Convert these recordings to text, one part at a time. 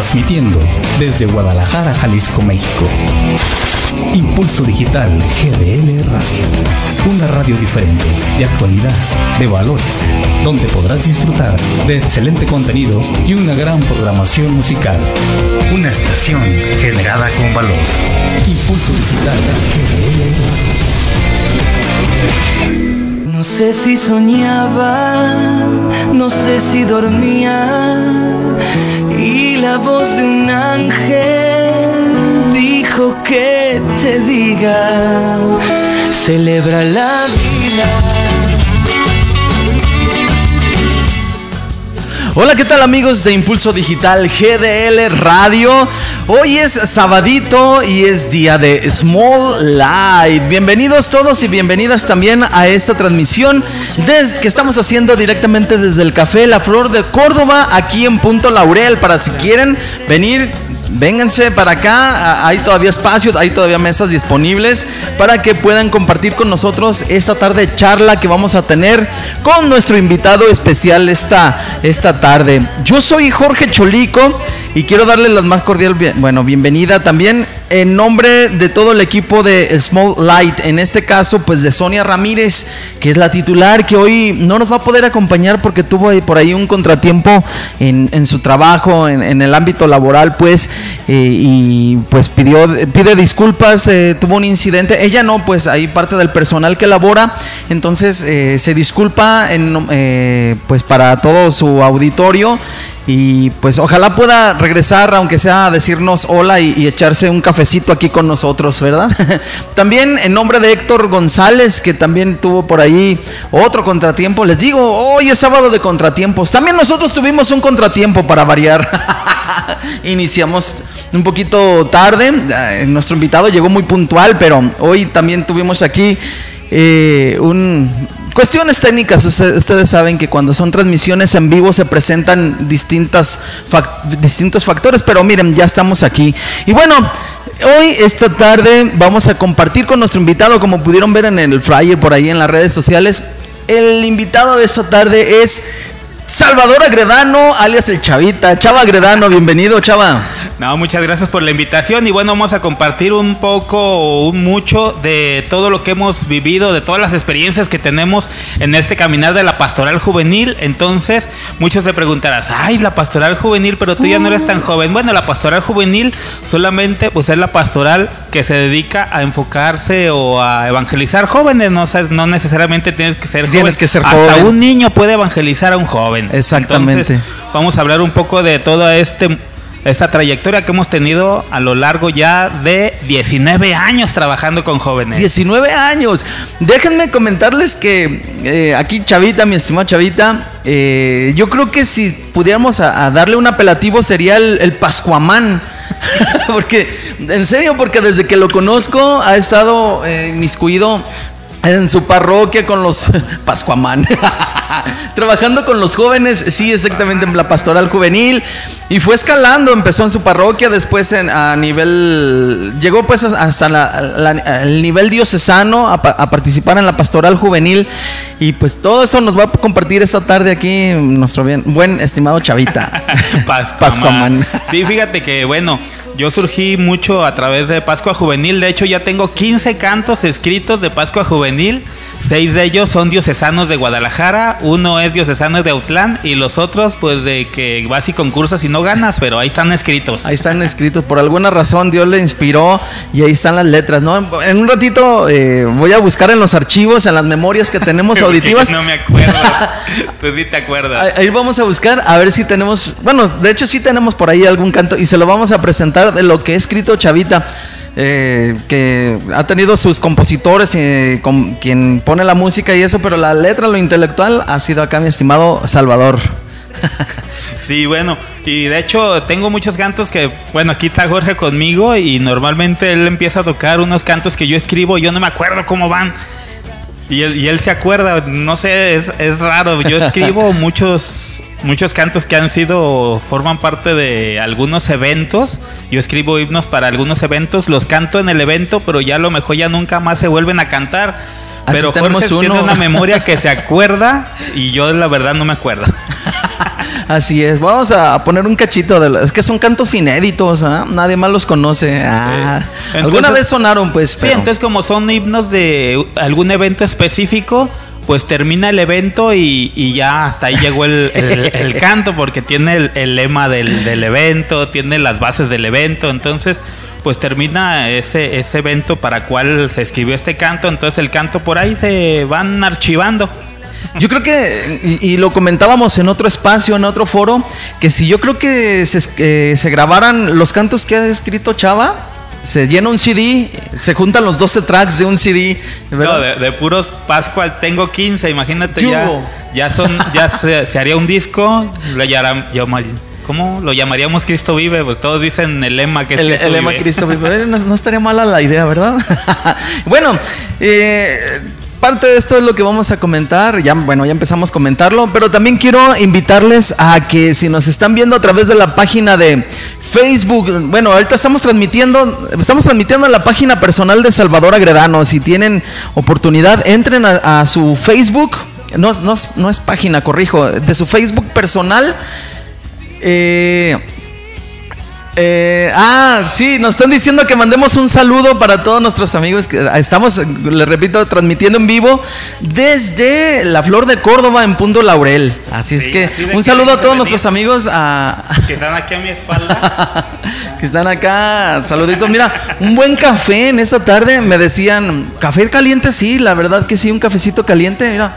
transmitiendo desde Guadalajara, Jalisco, México. Impulso Digital GDL Radio. Una radio diferente, de actualidad, de valores, donde podrás disfrutar de excelente contenido y una gran programación musical. Una estación generada con valor. Impulso Digital GDL Radio. No sé si soñaba, no sé si dormía y la voz de un ángel dijo que te diga, celebra la vida. Hola, ¿qué tal amigos de Impulso Digital GDL Radio? Hoy es sabadito y es día de Small Light. Bienvenidos todos y bienvenidas también a esta transmisión desde, que estamos haciendo directamente desde el Café La Flor de Córdoba, aquí en Punto Laurel, para si quieren venir vénganse para acá, hay todavía espacio, hay todavía mesas disponibles para que puedan compartir con nosotros esta tarde charla que vamos a tener con nuestro invitado especial esta, esta tarde. Yo soy Jorge Cholico y quiero darle la más cordial, bueno, bienvenida también en nombre de todo el equipo de Small Light, en este caso pues de Sonia Ramírez, que es la titular, que hoy no nos va a poder acompañar porque tuvo por ahí un contratiempo en, su trabajo, en, el ámbito laboral, pues, eh, y pues pidió, pide disculpas, eh, tuvo un incidente, ella no, pues ahí parte del personal que labora, entonces eh, se disculpa en, pues para todo su auditorio y pues ojalá pueda regresar, aunque sea a decirnos hola y, echarse un cafecito aquí con nosotros, ¿verdad? también en nombre de Héctor González, que también tuvo por ahí otro contratiempo. Les digo, hoy es sábado de contratiempos. También nosotros tuvimos un contratiempo para variar. Iniciamos un poquito tarde. Eh, nuestro invitado llegó muy puntual, pero hoy también tuvimos aquí eh, un Cuestiones técnicas, ustedes saben que cuando son transmisiones en vivo se presentan distintas distintos factores, pero miren, ya estamos aquí. Y bueno, hoy, esta tarde, vamos a compartir con nuestro invitado, como pudieron ver en el flyer por ahí en las redes sociales. El invitado de esta tarde es Salvador Agredano, alias el Chavita. Chava Agredano, bienvenido, Chava. No, muchas gracias por la invitación y bueno, vamos a compartir un poco o un mucho de todo lo que hemos vivido, de todas las experiencias que tenemos en este caminar de la pastoral juvenil. Entonces, muchos te preguntarás, ay, la pastoral juvenil, pero tú ya no eres tan joven. Bueno, la pastoral juvenil solamente pues es la pastoral que se dedica a enfocarse o a evangelizar jóvenes, no, no necesariamente tienes que ser tienes que ser Hasta un niño puede evangelizar a un joven. Exactamente. vamos a hablar un poco de toda este, esta trayectoria que hemos tenido a lo largo ya de 19 años trabajando con jóvenes. 19 años. Déjenme comentarles que eh, aquí Chavita, mi estimado Chavita, eh, yo creo que si pudiéramos darle un apelativo sería el, el Pascuamán. porque, en serio, porque desde que lo conozco ha estado eh, inmiscuido en su parroquia con los Pascuamán, trabajando con los jóvenes, sí, exactamente en la pastoral juvenil, y fue escalando, empezó en su parroquia, después en, a nivel, llegó pues hasta el nivel diocesano a, participar en la pastoral juvenil, y pues todo eso nos va a compartir esta tarde aquí nuestro bien, buen estimado Chavita. Pascuamán. Sí, fíjate que bueno, yo surgí mucho a través de Pascua Juvenil. De hecho, ya tengo 15 cantos escritos de Pascua Juvenil. Seis de ellos son diocesanos de Guadalajara, uno es diocesano de Autlán y los otros, pues de que vas y concursas y no ganas, pero ahí están escritos. Ahí están escritos. Por alguna razón Dios le inspiró y ahí están las letras, ¿no? En un ratito eh, voy a buscar en los archivos, en las memorias que tenemos auditivas. no me acuerdo. Tú sí te acuerdas. Ahí vamos a buscar a ver si tenemos, bueno, de hecho sí tenemos por ahí algún canto y se lo vamos a presentar de lo que he escrito Chavita. Eh, que ha tenido sus compositores, con, quien pone la música y eso, pero la letra, lo intelectual, ha sido acá mi estimado Salvador. Sí, bueno, y de hecho tengo muchos cantos que, bueno, aquí está Jorge conmigo y normalmente él empieza a tocar unos cantos que yo escribo y yo no me acuerdo cómo van. Y él, y él se acuerda, no sé, es, es raro. Yo escribo muchos muchos cantos que han sido, forman parte de algunos eventos. Yo escribo himnos para algunos eventos, los canto en el evento, pero ya a lo mejor ya nunca más se vuelven a cantar. pero Jorge tiene una memoria que se acuerda y yo la verdad no me acuerdo. Así es, vamos a poner un cachito de... Es que son cantos inéditos, ¿ah? nadie más los conoce. Ah, Entonces- Alguna vez sonaron, pues. Sí, pero- entonces como son himnos de algún evento específico, pues termina el evento y, y ya hasta ahí llegó el, el- el canto, porque tiene el, el lema del, del evento, tiene las bases del evento, entonces pues termina ese, ese evento para cual se escribió este canto, entonces el canto por ahí se van archivando. Yo creo que, y, y lo comentábamos en otro espacio, en otro foro, que si yo creo que se, que se grabaran los cantos que ha escrito Chava, se llena un CD, se juntan los 12 tracks de un CD, ¿verdad? No, de, de puros Pascual tengo 15, imagínate ¿Qué ya, hubo? ya son, ya se, se haría un disco, lo llamará- llama- ¿cómo lo llamaríamos Cristo Vive? Pues todos dicen el lema que es El, Cristo el lema Vive. Cristo vive. No, no estaría mala la idea, ¿verdad? bueno, eh, parte de esto es lo que vamos a comentar. Ya, bueno, ya empezamos a comentarlo, pero también quiero invitarles a que si nos están viendo a través de la página de Facebook, bueno, ahorita estamos transmitiendo, estamos transmitiendo en la página personal de Salvador Agredano. Si tienen oportunidad, entren a, su Facebook. No, no, no es página, corrijo, de su Facebook personal. Eh, eh, ah, sí, nos están diciendo que mandemos un saludo para todos nuestros amigos que estamos, les repito, transmitiendo en vivo desde la Flor de Córdoba en Punto Laurel. Así es que así un saludo a todos nuestros amigos a, Que están aquí a mi espalda. que están acá. Saluditos. Mira, un buen café en esta tarde. Me decían, café caliente, sí, la verdad que sí, un cafecito caliente. Mira,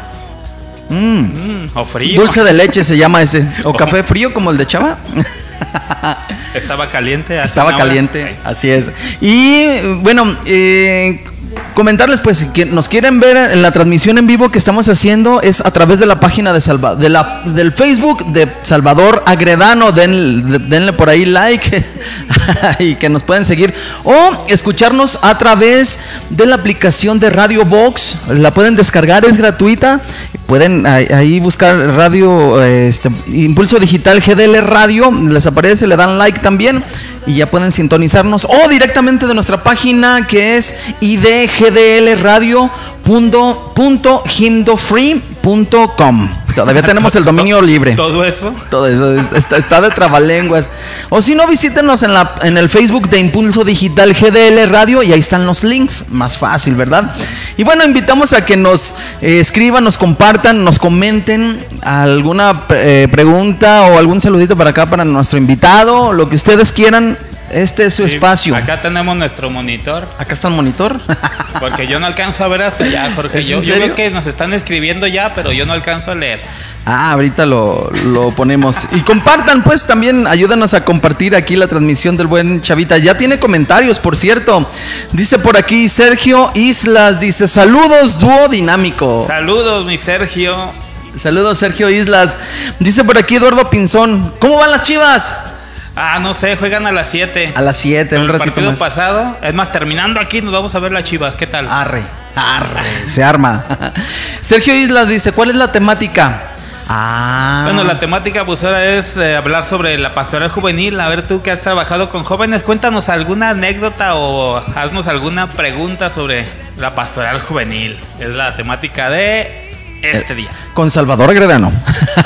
Mm, Mm, o frío. dulce de leche se llama ese. O café frío como el de Chava. Estaba caliente. Estaba hora. caliente, así es. Y bueno, eh, comentarles pues que nos quieren ver en la transmisión en vivo que estamos haciendo es a través de la página de Salva de la, del Facebook de Salvador Agredano. Den- denle por ahí like y que nos pueden seguir. O escucharnos a través de la aplicación de Radio Box. La pueden descargar, es gratuita. Pueden ahí, buscar radio, este, Impulso Digital GDL Radio, les aparece, le dan like también y ya pueden sintonizarnos o directamente de nuestra página que es idgdlradio.himdofree.com. Todavía tenemos el dominio libre. Todo eso. Todo eso es- está, está de trabalenguas. O si no, visítenos en, la, en el Facebook de Impulso Digital GDL Radio y ahí están los links. Más fácil, ¿verdad? Y bueno, invitamos a que nos eh, escriban, nos compartan, nos comenten alguna eh, pregunta o algún saludito para acá para nuestro invitado, lo que ustedes quieran. Este es su Sí, espacio. Acá. Acá tenemos nuestro monitor. está el monitor. Porque yo no alcanzo a ver hasta allá, Jorge. ¿Es Yo, yo veo que nos están escribiendo ya, pero yo no alcanzo a leer. Ah, ahorita lo, lo ponemos. Y compartan, pues también ayúdanos a compartir aquí la transmisión del buen Chavita. Ya tiene comentarios, por cierto. Dice por aquí Sergio Islas, dice saludos, dúo dinámico. Saludos, mi Sergio. Saludos, Sergio Islas. Dice por aquí Eduardo Pinzón, ¿cómo van las chivas? Ah, no sé, juegan a las 7. A las 7, un el ratito partido más. pasado. Es más, terminando aquí, nos vamos a ver las chivas. ¿Qué tal? Arre, arre, se arma. Sergio Islas dice, ¿cuál es la temática? Ah. Bueno, la temática pues ahora es eh, hablar sobre la pastoral juvenil. A ver, tú que has trabajado con jóvenes, cuéntanos alguna anécdota o haznos alguna pregunta sobre la pastoral juvenil. Es la temática de este día. Con Salvador Agredano.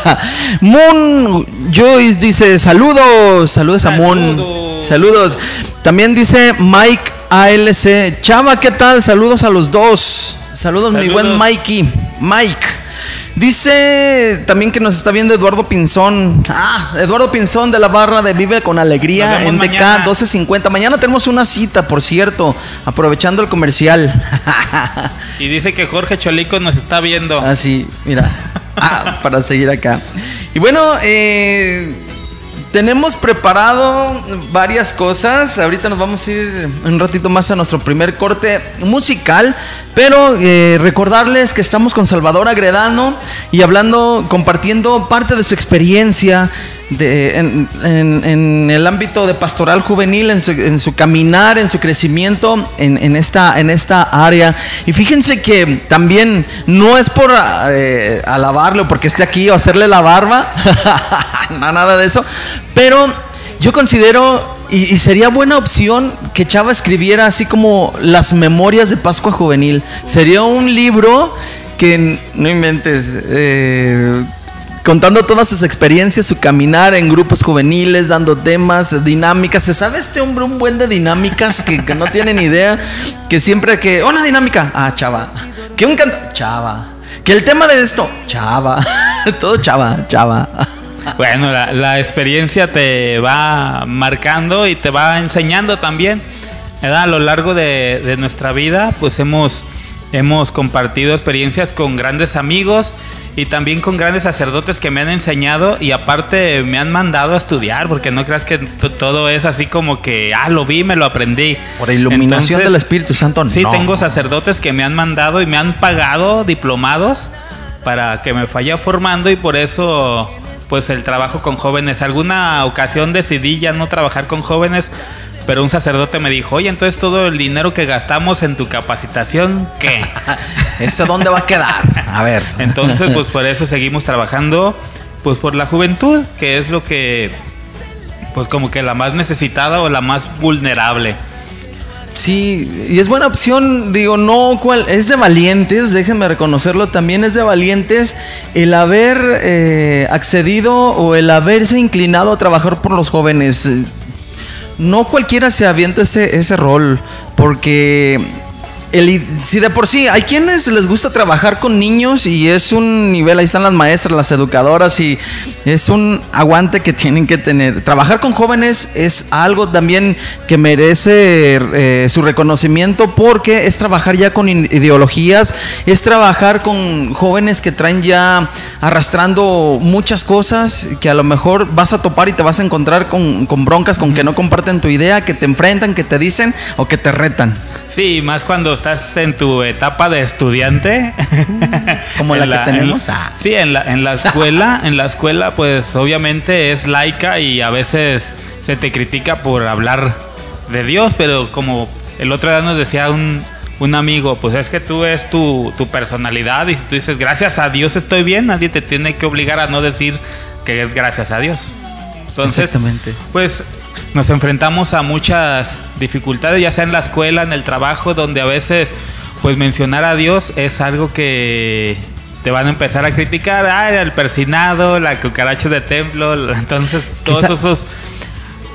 Moon Joyce dice saludos, saludos a Moon. Saludos. Saludos. También dice Mike ALC. Chava, ¿qué tal? Saludos a los dos. Saludos, mi buen Saludos. Mikey. Mike. Dice también que nos está viendo Eduardo Pinzón. Ah, Eduardo Pinzón de la barra de Vive con Alegría en DK mañana. 1250. Mañana tenemos una cita, por cierto, aprovechando el comercial. Y dice que Jorge Cholico nos está viendo. Así, mira. Ah, para seguir acá. Y bueno, eh, tenemos preparado varias cosas. Ahorita nos vamos a ir un ratito más a nuestro primer corte musical. Pero eh, recordarles que estamos con Salvador Agredano y hablando, compartiendo parte de su experiencia en, el ámbito de pastoral juvenil, en su, en su caminar, en su crecimiento en, esta, en esta área. Y fíjense que también no es por eh, alabarle o porque esté aquí o hacerle la barba, no, nada de eso, pero yo considero, y, sería buena opción que Chava escribiera así como las memorias de Pascua Juvenil. Sería un libro que, no inventes, eh, contando todas sus experiencias, su caminar en grupos juveniles, dando temas, dinámicas. ¿Se sabe este hombre un buen de dinámicas que, que no tienen idea? Que siempre que, una dinámica, ah, chava. Que un canta, chava. Que el tema de esto, chava. Todo chava, chava. Bueno, la, la experiencia te va marcando y te va enseñando también. ¿verdad? A lo largo de, de nuestra vida, pues hemos, hemos compartido experiencias con grandes amigos y también con grandes sacerdotes que me han enseñado y aparte me han mandado a estudiar, porque no creas que todo es así como que, ah, lo vi, me lo aprendí. Por iluminación Entonces, del Espíritu Santo, Sí, no. tengo sacerdotes que me han mandado y me han pagado diplomados para que me vaya formando y por eso pues el trabajo con jóvenes. Alguna ocasión decidí ya no trabajar con jóvenes, pero un sacerdote me dijo, oye, entonces todo el dinero que gastamos en tu capacitación, ¿qué? ¿Eso dónde va a quedar? A ver. Entonces, pues por eso seguimos trabajando, pues por la juventud, que es lo que, pues como que la más necesitada o la más vulnerable. Sí, y es buena opción, digo, no, cual, es de valientes, déjenme reconocerlo, también es de valientes el haber eh, accedido o el haberse inclinado a trabajar por los jóvenes. No cualquiera se avienta ese, ese rol, porque el, si de por sí hay quienes les gusta trabajar con niños y es un nivel, ahí están las maestras, las educadoras y es un aguante que tienen que tener. Trabajar con jóvenes es algo también que merece eh, su reconocimiento porque es trabajar ya con ideologías, es trabajar con jóvenes que traen ya arrastrando muchas cosas que a lo mejor vas a topar y te vas a encontrar con, con broncas, con que no comparten tu idea, que te enfrentan, que te dicen o que te retan. Sí, más cuando estás en tu etapa de estudiante. Como la que tenemos. en- Ah. sí, en la, en la escuela, en la escuela, pues obviamente es laica y a veces se te critica por hablar de Dios, pero como el otro día nos decía un, un amigo, pues es que tú es tu, tu personalidad y si tú dices gracias a Dios estoy bien, nadie te tiene que obligar a no decir que es gracias a Dios. Entonces, Exactamente. pues nos enfrentamos a muchas dificultades, ya sea en la escuela, en el trabajo, donde a veces pues mencionar a Dios es algo que te van a empezar a criticar, ah, el persinado, la cucaracha de templo, entonces todos Quizá- esos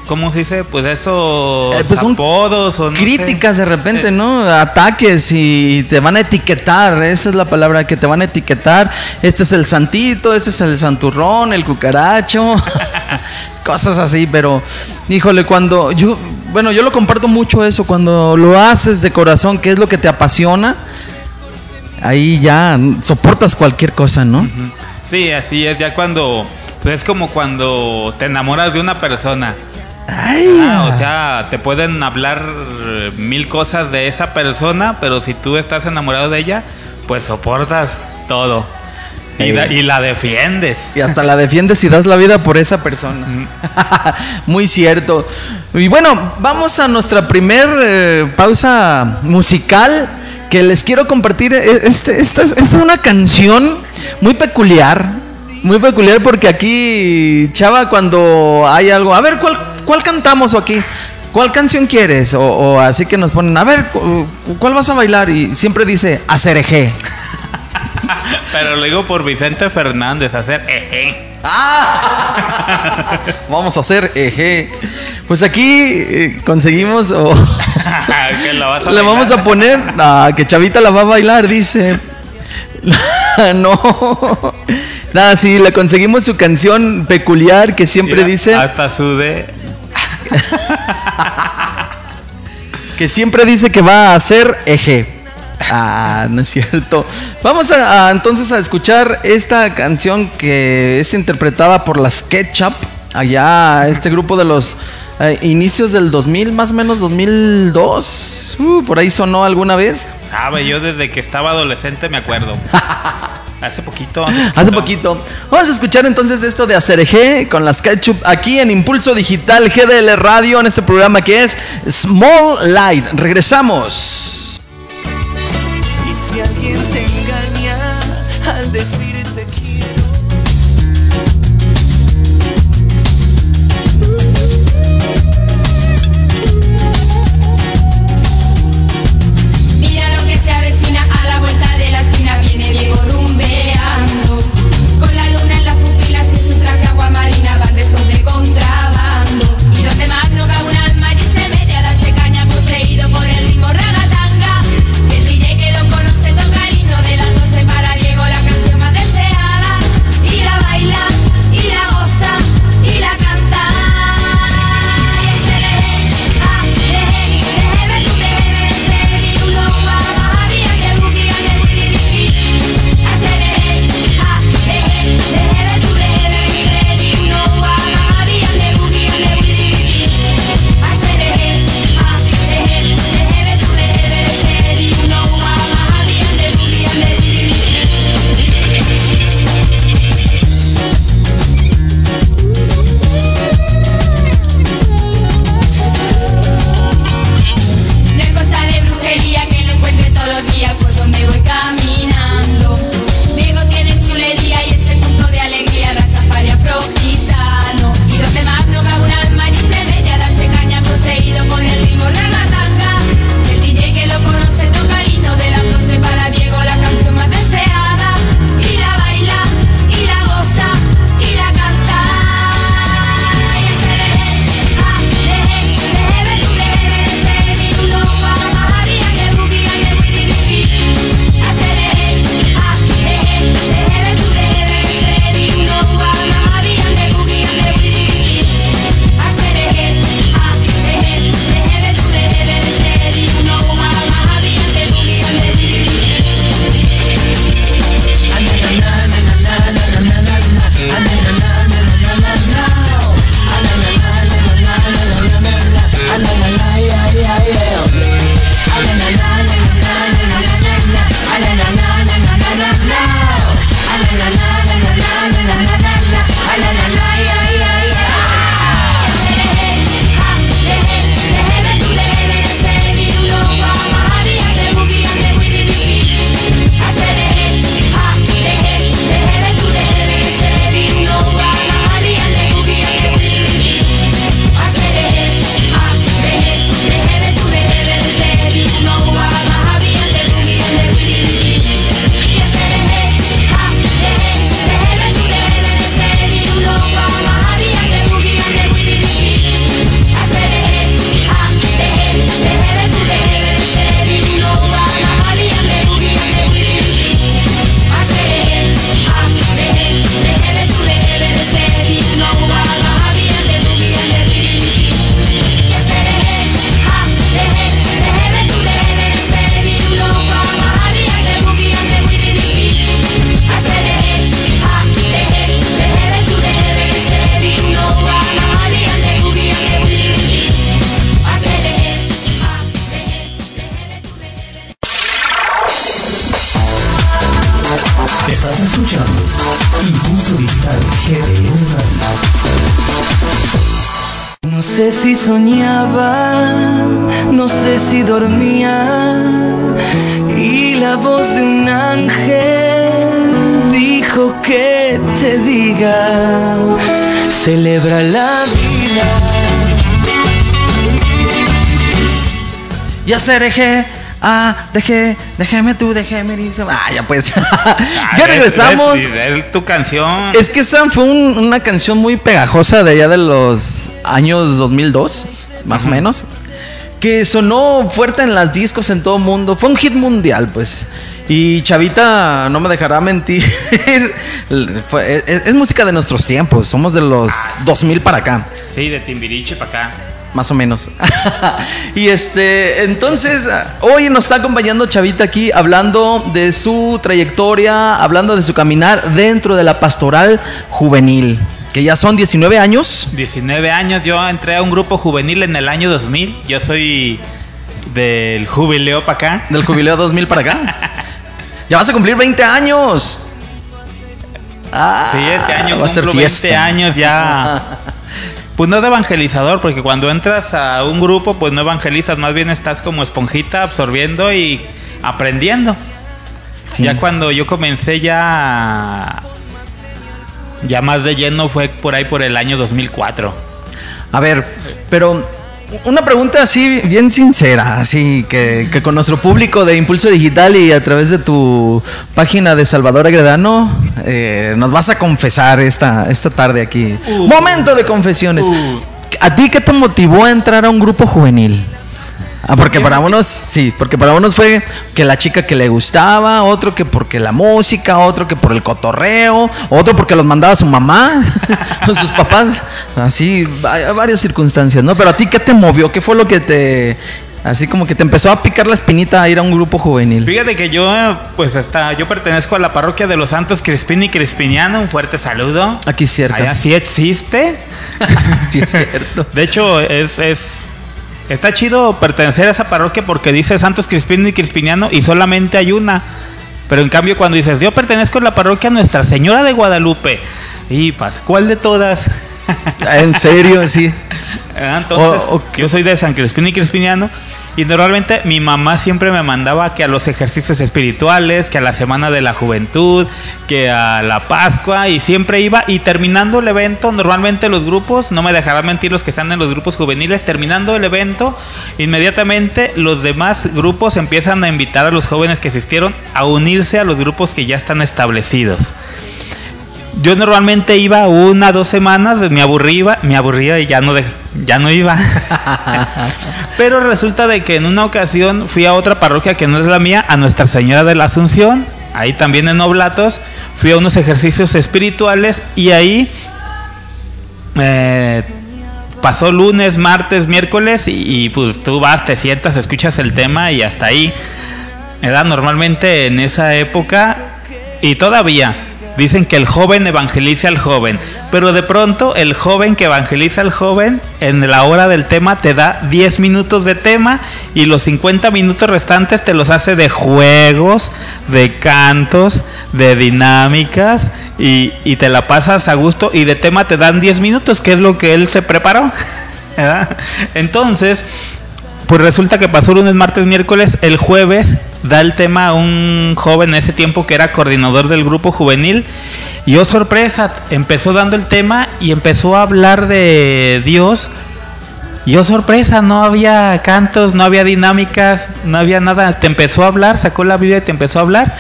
¿cómo se dice? Pues esos Eh, pues son o no sé. Críticas de repente, Eh, ¿no? Ataques y te van a etiquetar, esa es la palabra que te van a etiquetar. Este es el santito, este es el santurrón, el cucaracho, cosas así, pero híjole, cuando yo, bueno, yo lo comparto mucho eso, cuando lo haces de corazón, que es lo que te apasiona, ahí ya soportas cualquier cosa, ¿no? Sí, así es, ya cuando pues es como cuando te enamoras de una persona. Ah, o sea, te pueden hablar eh, mil cosas de esa persona, pero si tú estás enamorado de ella, pues soportas todo. Y, Eh. da- y la defiendes. Y hasta la defiendes y das la vida por esa persona. Muy cierto. Y bueno, vamos a nuestra primer eh, pausa musical que les quiero compartir. E- Este, esta, es- esta es una canción muy peculiar. Muy peculiar porque aquí, Chava, cuando hay algo, a ver, ¿cuál, cuál cantamos o aquí? ¿Cuál canción quieres? O, o así que nos ponen, a ver, cu- ¿cuál vas a bailar? Y siempre dice, Acerejé. Pero lo digo por Vicente Fernández, hacer eje. Vamos a hacer eje. Pues aquí eh, conseguimos o que lo vas a le vamos a poner ah, que Chavita la va a bailar, dice. no. Nada, sí, le conseguimos su canción peculiar que siempre Mira, dice Hasta sude. que siempre dice que va a hacer eje. Ah, no es cierto. Vamos a, a, entonces a escuchar esta canción que es interpretada por las Ketchup. Allá, este grupo de los eh, inicios del 2000, más o menos 2002. Uh, por ahí sonó alguna vez. Sabe, yo desde que estaba adolescente me acuerdo. Hace poquito. Hace poquito. Vamos a escuchar entonces esto de Acerejé con las Ketchup aquí en Impulso Digital GDL Radio en este programa que es Small Light. Regresamos. Si alguien te Ya se dejé. Ah, dejé, déjeme tú, déjeme. dice. Ah, ya pues. Ah, ya es- regresamos. Es, es tu canción. Es que esa fue un- una canción muy pegajosa de allá de los años 2002, más o menos. Que sonó fuerte en las discos en todo el mundo. Fue un hit mundial, pues. Y Chavita no me dejará mentir. Es, es música de nuestros tiempos. Somos de los 2000 para acá. Sí, de Timbiriche para acá. Más o menos. y este, entonces, hoy nos está acompañando Chavita aquí hablando de su trayectoria, hablando de su caminar dentro de la pastoral juvenil, que ya son 19 años. 19 años, yo entré a un grupo juvenil en el año 2000. Yo soy del jubileo para acá. Del jubileo 2000 para acá. Ya vas a cumplir 20 años. Ah, Sí, este año va a ser cumplo 20 fiesta. años ya. Pues no de evangelizador, porque cuando entras a un grupo, pues no evangelizas, más bien estás como esponjita absorbiendo y aprendiendo. Sí. Ya cuando yo comencé ya ya más de lleno fue por ahí por el año 2004. A ver, pero una pregunta así bien sincera, así que, que con nuestro público de Impulso Digital y a través de tu página de Salvador Agredano, eh, nos vas a confesar esta, esta tarde aquí. Uh. Momento de confesiones. Uh. ¿A ti qué te motivó a entrar a un grupo juvenil? Ah, porque para unos, sí, porque para unos fue que la chica que le gustaba, otro que porque la música, otro que por el cotorreo, otro porque los mandaba su mamá, sus papás, así, hay varias circunstancias, ¿no? Pero a ti, ¿qué te movió? ¿Qué fue lo que te, así como que te empezó a picar la espinita a ir a un grupo juvenil? Fíjate que yo, pues está, yo pertenezco a la parroquia de los Santos Crispín y Crispiniano. Un fuerte saludo. Aquí cerca. Allá sí existe. sí, es cierto. De hecho, es, es está chido pertenecer a esa parroquia porque dice Santos Crispín y Crispiniano y solamente hay una. Pero en cambio cuando dices, yo pertenezco a la parroquia Nuestra Señora de Guadalupe. Y pas, ¿cuál de todas? En serio, sí. Ah, Entonces, O- o- yo soy de San Crispín y Crispiniano. Y normalmente mi mamá siempre me mandaba que a los ejercicios espirituales, que a la Semana de la Juventud, que a la Pascua, y siempre iba. Y terminando el evento, normalmente los grupos, no me dejarán mentir los que están en los grupos juveniles, terminando el evento, inmediatamente los demás grupos empiezan a invitar a los jóvenes que asistieron a unirse a los grupos que ya están establecidos. Yo normalmente iba una, dos semanas, me aburría, me aburría y ya no, de- ya no iba. Pero resulta de que en una ocasión fui a otra parroquia que no es la mía, a Nuestra Señora de la Asunción, ahí también en Oblatos, fui a unos ejercicios espirituales y ahí eh, pasó lunes, martes, miércoles y, y, pues tú vas, te sientas, escuchas el tema y hasta ahí. Era normalmente en esa época y todavía dicen que el joven evangeliza al joven, pero de pronto el joven que evangeliza al joven en la hora del tema te da 10 minutos de tema y los 50 minutos restantes te los hace de juegos, de cantos, de dinámicas y, y te la pasas a gusto y de tema te dan 10 minutos, que es lo que él se preparó. Entonces, pues resulta que pasó lunes, martes, miércoles, el jueves da el tema a un joven en ese tiempo que era coordinador del grupo juvenil. Y oh sorpresa, empezó dando el tema y empezó a hablar de Dios. Y oh sorpresa, no había cantos, no había dinámicas, no había nada, te empezó a hablar, sacó la Biblia y te empezó a hablar.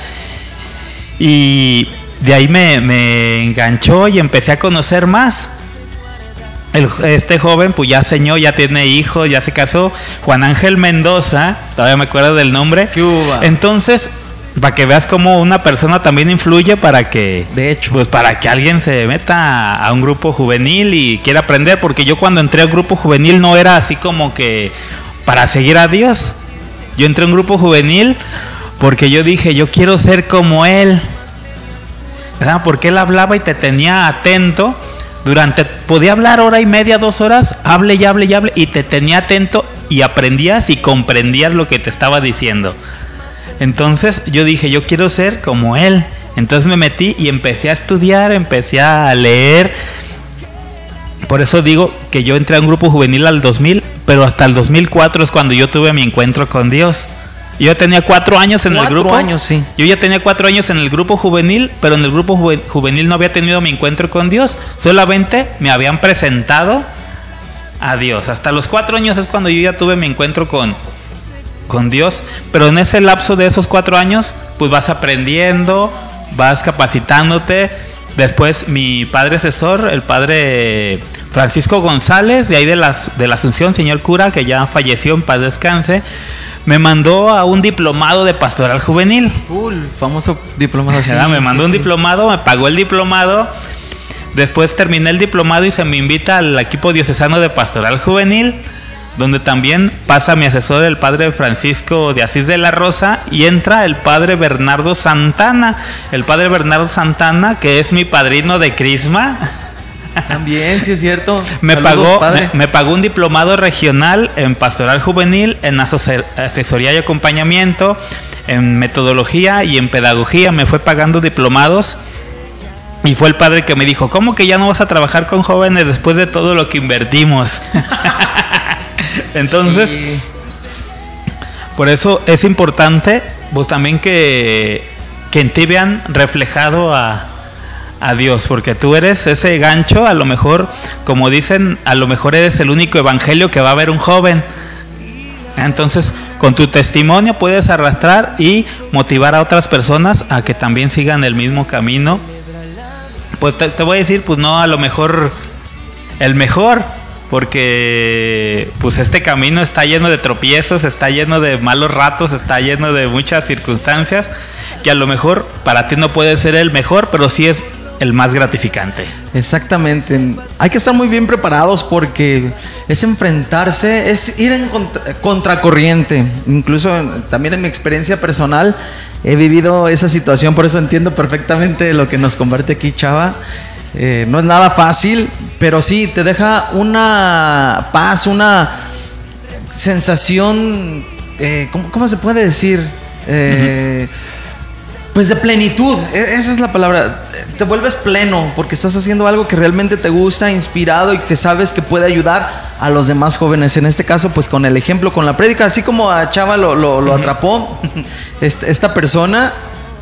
Y de ahí me, me enganchó y empecé a conocer más. El- este joven pues ya señó, ya tiene hijos, ya se casó. Juan Ángel Mendoza, todavía me acuerdo del nombre. ¿Qué hubo? Entonces, para que veas cómo una persona también influye para que, De hecho. pues para que alguien se meta a un grupo juvenil y quiera aprender, porque yo cuando entré al grupo juvenil no era así como que para seguir a Dios. Yo entré a un grupo juvenil porque yo dije, yo quiero ser como él. ¿verdad? Porque él hablaba y te tenía atento. Durante, podía hablar hora y media, dos horas, hable y hable y hable, y te tenía atento y aprendías y comprendías lo que te estaba diciendo. Entonces yo dije, yo quiero ser como él. Entonces me metí y empecé a estudiar, empecé a leer. por eso digo que yo entré a un grupo juvenil al 2000, pero hasta el 2004 es cuando yo tuve mi encuentro con Dios. Yo tenía cuatro años en el Cuatro grupo. años, sí. Yo ya tenía cuatro años en el grupo juvenil, pero en el grupo juve- juvenil no había tenido mi encuentro con Dios. Solamente me habían presentado a Dios. Hasta los cuatro años es cuando yo ya tuve mi encuentro con, con Dios. Pero en ese lapso de esos cuatro años, pues vas aprendiendo, vas capacitándote. Después mi padre asesor, el padre Francisco González, de ahí de la, de la Asunción, señor cura, que ya falleció en paz descanse, me mandó a un diplomado de pastoral juvenil. Cool, famoso diplomado me mandó sí, un sí. diplomado, me pagó el diplomado. Después terminé el diplomado y se me invita al equipo diocesano de pastoral juvenil, donde también pasa mi asesor, el padre Francisco de Asís de la Rosa, y entra el padre Bernardo Santana. El padre Bernardo Santana, que es mi padrino de Crisma. También, sí es cierto. Me Saludos, pagó, padre. me, me pagó un diplomado regional en pastoral juvenil, en asesoría y acompañamiento, en metodología y en pedagogía. Me fue pagando diplomados. Y fue el padre que me dijo, ¿cómo que ya no vas a trabajar con jóvenes después de todo lo que invertimos? Entonces, Sí. por eso es importante, pues también que, que en ti vean reflejado a, a Dios, porque tú eres ese gancho, a lo mejor, como dicen, a lo mejor eres el único evangelio que va a ver un joven. Entonces, con tu testimonio puedes arrastrar y motivar a otras personas a que también sigan el mismo camino. Pues te, te voy a decir, pues no, a lo mejor el mejor, porque pues este camino está lleno de tropiezos, está lleno de malos ratos, está lleno de muchas circunstancias que a lo mejor para ti no puede ser el mejor, pero sí es el más gratificante. Exactamente. Hay que estar muy bien preparados porque es enfrentarse, es ir en contra- contracorriente. Incluso también en mi experiencia personal he vivido esa situación, por eso entiendo perfectamente lo que nos comparte aquí Chava. Eh, no es nada fácil, pero sí te deja una paz, una sensación, eh, ¿cómo, cómo se puede decir? Eh, Pues de plenitud, e- esa es la palabra. Te vuelves pleno porque estás haciendo algo que realmente te gusta, inspirado y que sabes que puede ayudar a los demás jóvenes. En este caso, pues con el ejemplo, con la prédica, así como a Chava lo, lo- lo atrapó este- esta persona,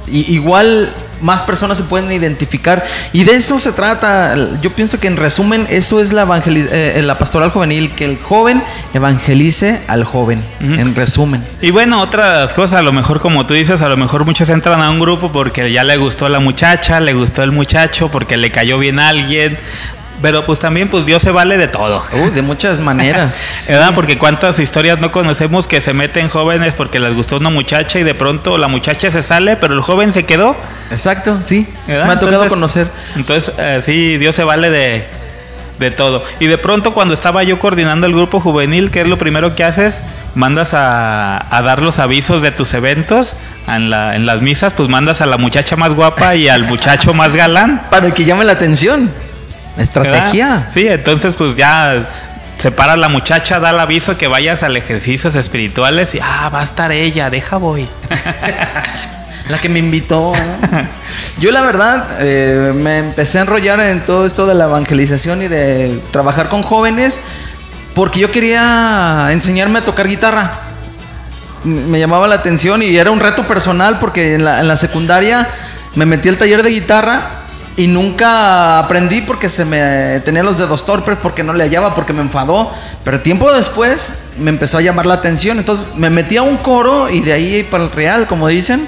y, igual más personas se pueden identificar. Y de eso se trata. Yo pienso que en resumen, eso es la, evangeli- eh, la pastoral juvenil, que el joven evangelice al joven. En resumen. Y bueno, otras cosas, a lo mejor como tú dices, a lo mejor muchos entran a un grupo porque ya le gustó la muchacha, le gustó el muchacho, porque le cayó bien a alguien. Pero pues también pues Dios se vale de todo. Uh, de muchas maneras. ¿Verdad? Porque cuántas historias no conocemos que se meten jóvenes porque les gustó una muchacha y de pronto la muchacha se sale, pero el joven se quedó. Exacto, sí. ¿verdad? Me ha tocado Entonces- conocer. Entonces, eh, sí, Dios se vale de, de todo. Y de pronto cuando estaba yo coordinando el grupo juvenil, ¿qué es lo primero que haces? Mandas a, a dar los avisos de tus eventos en, la- en las misas, pues mandas a la muchacha más guapa y al muchacho más galán. Para que llame la atención. Estrategia. ¿verdad? Sí, entonces pues ya se para la muchacha, da el aviso que vayas al ejercicios espirituales y ah, va a estar ella, deja voy. La que me invitó. Yo la verdad eh, me empecé a enrollar en todo esto de la evangelización y de trabajar con jóvenes porque yo quería enseñarme a tocar guitarra. Me llamaba la atención y era un reto personal porque en la, en la secundaria me metí al taller de guitarra y nunca aprendí porque se me tenía los dedos torpes, porque no le hallaba, porque me enfadó. Pero tiempo después me empezó a llamar la atención. Entonces me metí a un coro y de ahí para el real, como dicen,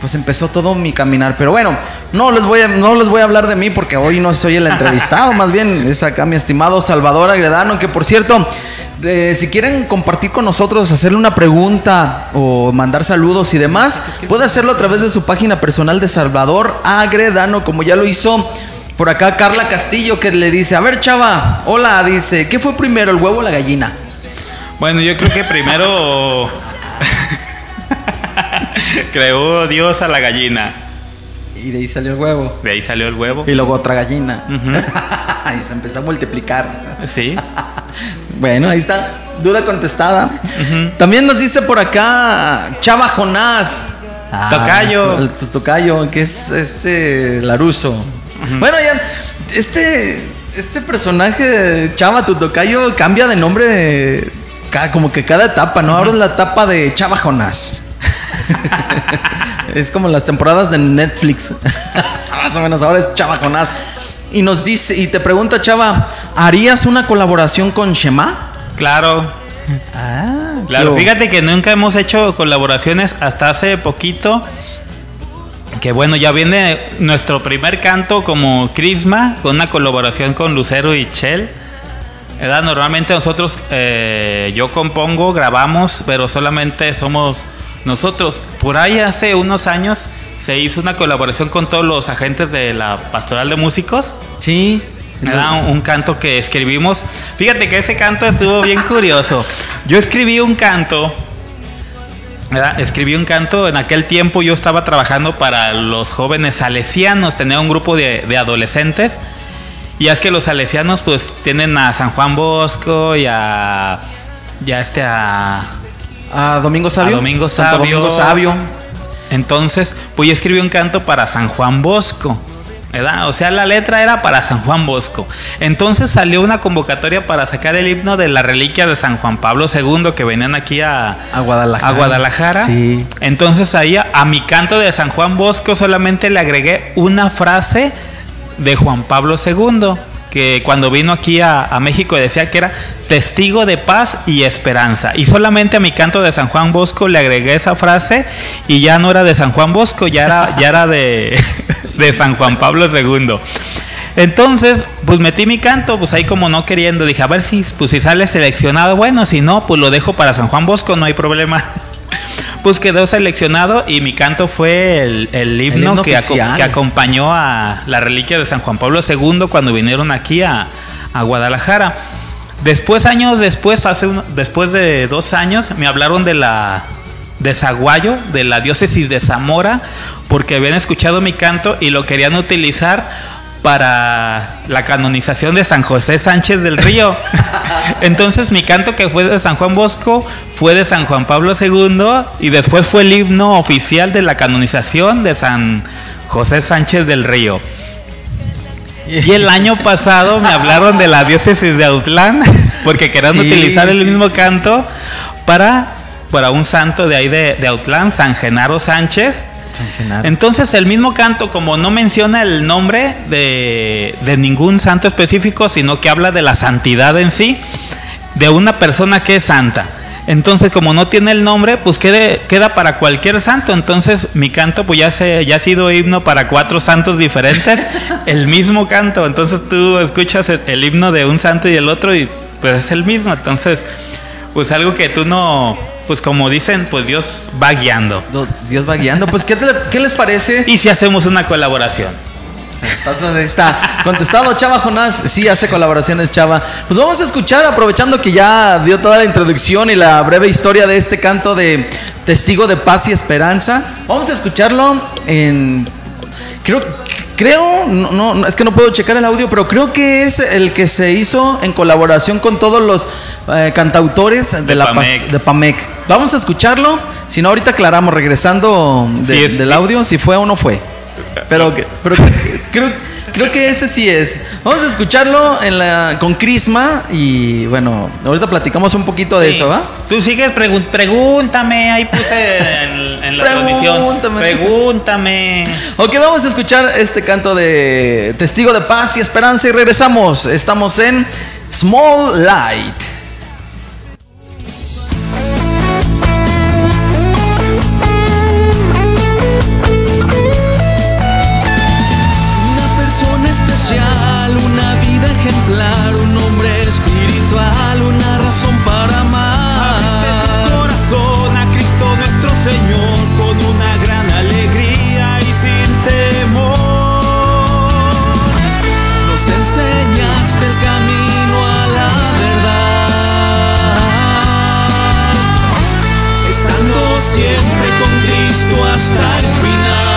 pues empezó todo mi caminar. Pero bueno, no les voy a, no les voy a hablar de mí porque hoy no soy el entrevistado, más bien es acá mi estimado Salvador Agredano, que por cierto, eh, si quieren compartir con nosotros, hacerle una pregunta o mandar saludos y demás, puede hacerlo a través de su página personal de Salvador Agredano, como ya lo hizo por acá Carla Castillo, que le dice, a ver chava, hola, dice, ¿qué fue primero, el huevo o la gallina? Bueno, yo creo que primero creó Dios a la gallina. Y de ahí salió el huevo. De ahí salió el huevo. Y luego otra gallina. Y se empezó a multiplicar. Sí. Bueno, ahí está. Duda contestada. También nos dice por acá Chava Jonás. Tocayo. El tocayo, que es este Laruso. Bueno, ya, este. Este personaje, Chava, tu tocayo, cambia de nombre como que cada etapa, ¿no? Ahora es la etapa de Chava Jonás. es como las temporadas de Netflix. Más o menos, ahora es Chava Jonás. Y nos dice, y te pregunta Chava, ¿harías una colaboración con Shema? Claro, Ah, Claro, fíjate que nunca hemos hecho colaboraciones hasta hace poquito. Que bueno, ya viene nuestro primer canto como Crisma con una colaboración con Lucero y Chel. ¿Verdad? Normalmente nosotros, eh, yo compongo, grabamos, pero solamente somos nosotros. Por ahí hace unos años se hizo una colaboración con todos los agentes de la Pastoral de Músicos. Sí. Era un, un canto que escribimos. Fíjate que ese canto estuvo bien curioso. Yo escribí un canto. ¿verdad? Escribí un canto. En aquel tiempo yo estaba trabajando para los jóvenes salesianos. Tenía un grupo de, de adolescentes. Y es que los salesianos pues tienen a San Juan Bosco y a... Ya este a... A Domingo Sabio. A Domingo Santo Sabio. Domingo Sabio. Entonces, pues yo escribí un canto para San Juan Bosco. ¿verdad? O sea, la letra era para San Juan Bosco. Entonces salió una convocatoria para sacar el himno de la reliquia de San Juan Pablo II que venían aquí a, A Guadalajara. a Guadalajara. Sí. Entonces ahí a, a mi canto de San Juan Bosco solamente le agregué una frase de Juan Pablo II, que cuando vino aquí a, México decía que era testigo de paz y esperanza. Y solamente a mi canto de San Juan Bosco le agregué esa frase y ya no era de San Juan Bosco, ya era, ya era de, de San Juan Pablo II. Entonces, pues metí mi canto, pues ahí como no queriendo, dije, a ver si, pues si sale seleccionado, bueno, si no, pues lo dejo para San Juan Bosco, no hay problema. Pues quedó seleccionado y mi canto fue el, el himno, himno que, aco- oficial. que acompañó a la reliquia de San Juan Pablo II cuando vinieron aquí a, a Guadalajara. Después, años después, hace un- después de dos años, me hablaron de la de Zaguayo, de la diócesis de Zamora, porque habían escuchado mi canto y lo querían utilizar para la canonización de San José Sánchez del Río. Entonces mi canto que fue de San Juan Bosco fue de San Juan Pablo II y después fue el himno oficial de la canonización de San José Sánchez del Río. Y el año pasado me hablaron de la diócesis de Autlán porque querían Sí, utilizar el sí, mismo sí, canto para, para un santo de ahí de, de Autlán, San Genaro Sánchez. San Genaro. Entonces el mismo canto, como no menciona el nombre de, de ningún santo específico, sino que habla de la santidad en sí, de una persona que es santa. Entonces, como no tiene el nombre, pues quede, queda para cualquier santo. Entonces, mi canto, pues ya, se, ya ha sido himno para cuatro santos diferentes, el mismo canto. Entonces, tú escuchas el, el himno de un santo y el otro, y pues es el mismo. Entonces, pues algo que tú no, pues como dicen, pues Dios va guiando. Dios va guiando. Pues, ¿qué, te- qué les parece? Y si hacemos una colaboración. Entonces ahí está. Contestado Chava Jonás, sí hace colaboraciones Chava. Pues vamos a escuchar, aprovechando que ya dio toda la introducción y la breve historia de este canto de Testigo de Paz y Esperanza. Vamos a escucharlo en. Creo, creo, no, no, es que no puedo checar el audio, pero creo que es el que se hizo en colaboración con todos los eh, cantautores de, De la Pamec. de Pamec. Vamos a escucharlo, si no ahorita aclaramos regresando de- Sí, es- del sí. audio si fue o no fue. Pero, pero creo, creo que ese sí es. Vamos a escucharlo en la, con Crisma y bueno, ahorita platicamos un poquito de eso, ¿va? Tú sigues, pregun- pregúntame, ahí puse en, en la transmisión. Pregúntame. Pregúntame. Ok, vamos a escuchar este canto de Testigo de Paz y Esperanza y regresamos. Estamos en Small Light. Razón para amar. tu corazón a Cristo nuestro Señor con una gran alegría y sin temor. Nos enseñaste el camino a la verdad. Estando siempre con Cristo hasta el final.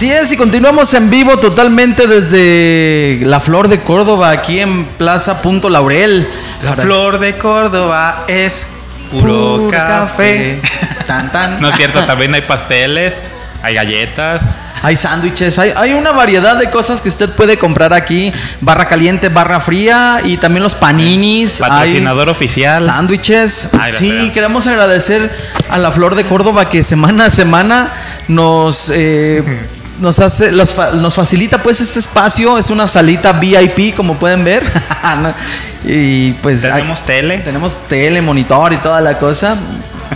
Así es, y continuamos en vivo totalmente desde la Flor de Córdoba, aquí en Plaza Punto Laurel. La Para- flor de Córdoba es puro, Puro café. Tan, tan. No es cierto, también hay pasteles, hay galletas. Hay sándwiches, hay, hay una variedad de cosas que usted puede comprar aquí. Barra caliente, barra fría y también los paninis. hay Patrocinador oficial. Sándwiches. Sí, fea. queremos agradecer a la Flor de Córdoba que semana a semana nos... eh, nos hace, las nos facilita pues este espacio, es una salita VIP como pueden ver. y pues hay- Tenemos tele. tenemos tele, monitor y toda la cosa.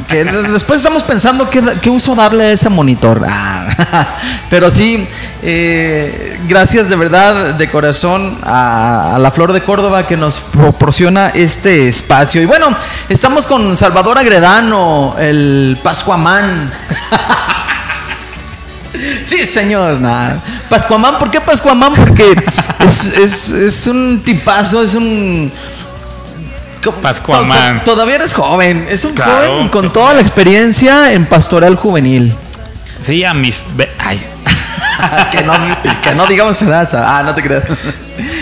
Que de- después estamos pensando qué, qué uso darle a ese monitor. Ah, pero sí, eh, gracias de verdad, de corazón, a, a la Flor de Córdoba que nos proporciona este espacio. Y bueno, estamos con Salvador Agredano, el Pascuamán. Sí, señor. Nah. Pascuamán, ¿por qué Pascuamán? Porque es, es, es un tipazo, es un... Pascuamán. To- to- Todavía eres joven. Es un Claro. joven con toda la experiencia en pastoral juvenil. Sí, a mis. Ay. que, no, que no digamos edad. Ah, no te creas.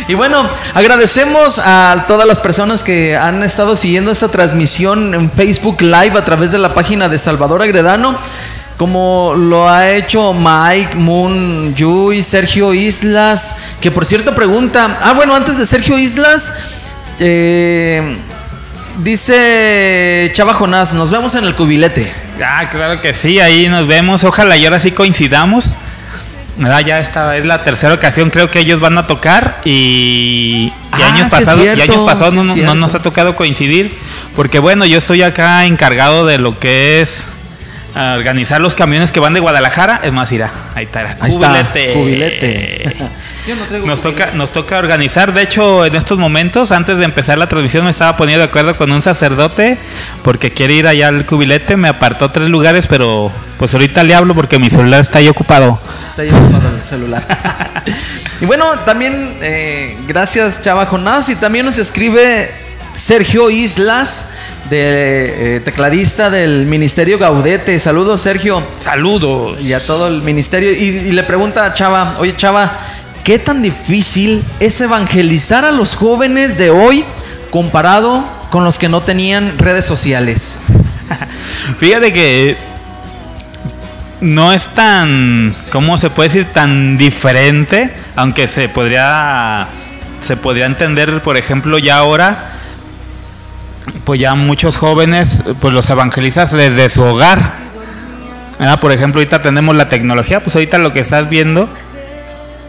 Y bueno, agradecemos a todas las personas que han estado siguiendo esta transmisión en Facebook Live a través de la página de Salvador Agredano. Como lo ha hecho Mike, Moon, Yui, Sergio Islas. Que por cierto pregunta. Ah, bueno, antes de Sergio Islas. eh, dice Chava Jonás, nos vemos en el cubilete. Ah, claro que sí, ahí nos vemos. Ojalá y ahora sí coincidamos. ¿Verdad? Ya esta es la tercera ocasión, creo que ellos van a tocar y, y Ah, años sí pasados, y años pasados sí no, nos ha tocado coincidir, porque bueno, yo estoy acá encargado de lo que es ah, organizar los camiones que van de Guadalajara. Es más, irá, ahí está, Ahí está, cubilete. cubilete. Yo no traigo Nos cubilete. toca, nos toca organizar. De hecho, en estos momentos, antes de empezar la transmisión, me estaba poniendo de acuerdo con un sacerdote porque quiere ir allá al cubilete. Me apartó tres lugares, pero pues ahorita le hablo porque mi celular está ahí ocupado. Está ahí ocupado el celular. y bueno, también eh, gracias Chava Jonás y también nos escribe Sergio Islas, de, eh, tecladista del Ministerio Gaudete. Saludos Sergio Saludos. y a todo el ministerio. Y, y le pregunta a Chava, oye Chava, ¿qué tan difícil es evangelizar a los jóvenes de hoy comparado con los que no tenían redes sociales? Fíjate que no es tan, ¿cómo se puede decir? Tan diferente, aunque se podría, se podría entender, por ejemplo, ya ahora, pues ya muchos jóvenes, pues los evangelizas desde su hogar. ¿verdad? Por ejemplo, ahorita tenemos la tecnología, pues ahorita lo que estás viendo,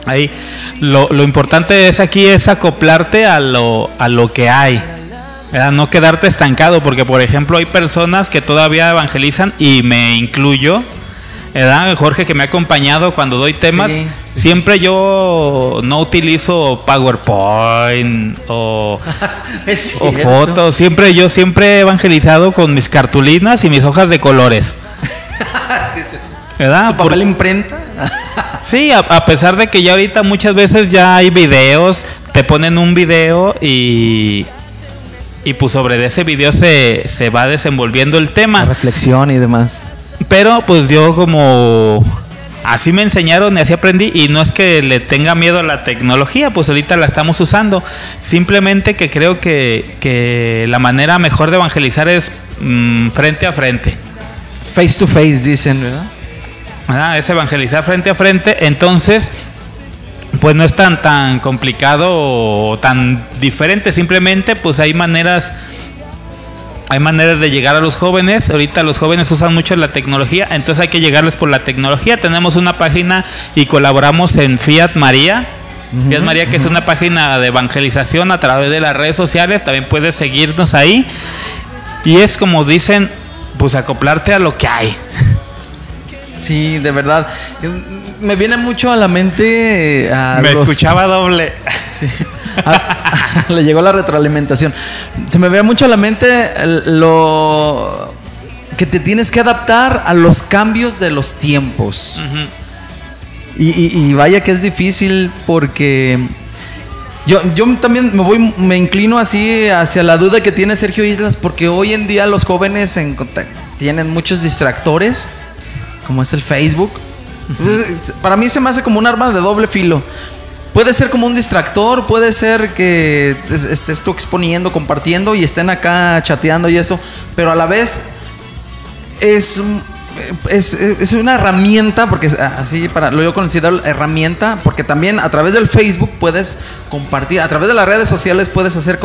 ahí, lo, lo importante es aquí es acoplarte a lo, a lo que hay. ¿verdad? No quedarte estancado, porque por ejemplo hay personas que todavía evangelizan y me incluyo, ¿verdad? Jorge que me ha acompañado cuando doy temas. Siempre yo no utilizo PowerPoint o, fotos. Siempre yo siempre he evangelizado con mis cartulinas y mis hojas de colores. Sí, sí. ¿Verdad? ¿Tu papel imprenta? Sí, a, a pesar de que ya ahorita muchas veces ya hay videos, te ponen un video y, y pues sobre ese video se, se va desenvolviendo el La tema. reflexión y demás. Pero pues yo como así me enseñaron y así aprendí y no es que le tenga miedo a la tecnología, pues ahorita la estamos usando. Simplemente que creo que, que la manera mejor de evangelizar es mm, frente a frente. Face to face, dicen, ¿verdad? ¿verdad? Es evangelizar frente a frente. Entonces, pues no es tan tan complicado o tan diferente. Simplemente, pues hay maneras. Hay maneras de llegar a los jóvenes. Ahorita los jóvenes usan mucho la tecnología, entonces hay que llegarles por la tecnología. Tenemos una página y colaboramos en Fiat María. Fiat María, que es una página de evangelización a través de las redes sociales. También puedes seguirnos ahí. Y es como dicen, pues acoplarte a lo que hay. Sí, de verdad. Me viene mucho a la mente. eh, A Me los- escuchaba doble. Ah, le llegó la retroalimentación. Se me ve mucho a la mente lo que te tienes que adaptar a los cambios de los tiempos. y, y- y vaya que es difícil porque yo, yo también me voy, me inclino así hacia la duda que tiene Sergio Islas porque hoy en día los jóvenes en tienen muchos distractores, como es el Facebook. Entonces, para mí se me hace como un arma de doble filo. Puede ser como un distractor, puede ser que es- estés tú exponiendo, compartiendo y estén acá chateando y eso, pero a la vez es, es, es una herramienta, porque así para lo yo considero herramienta, porque también a través del Facebook puedes compartir, a través de las redes sociales puedes hacer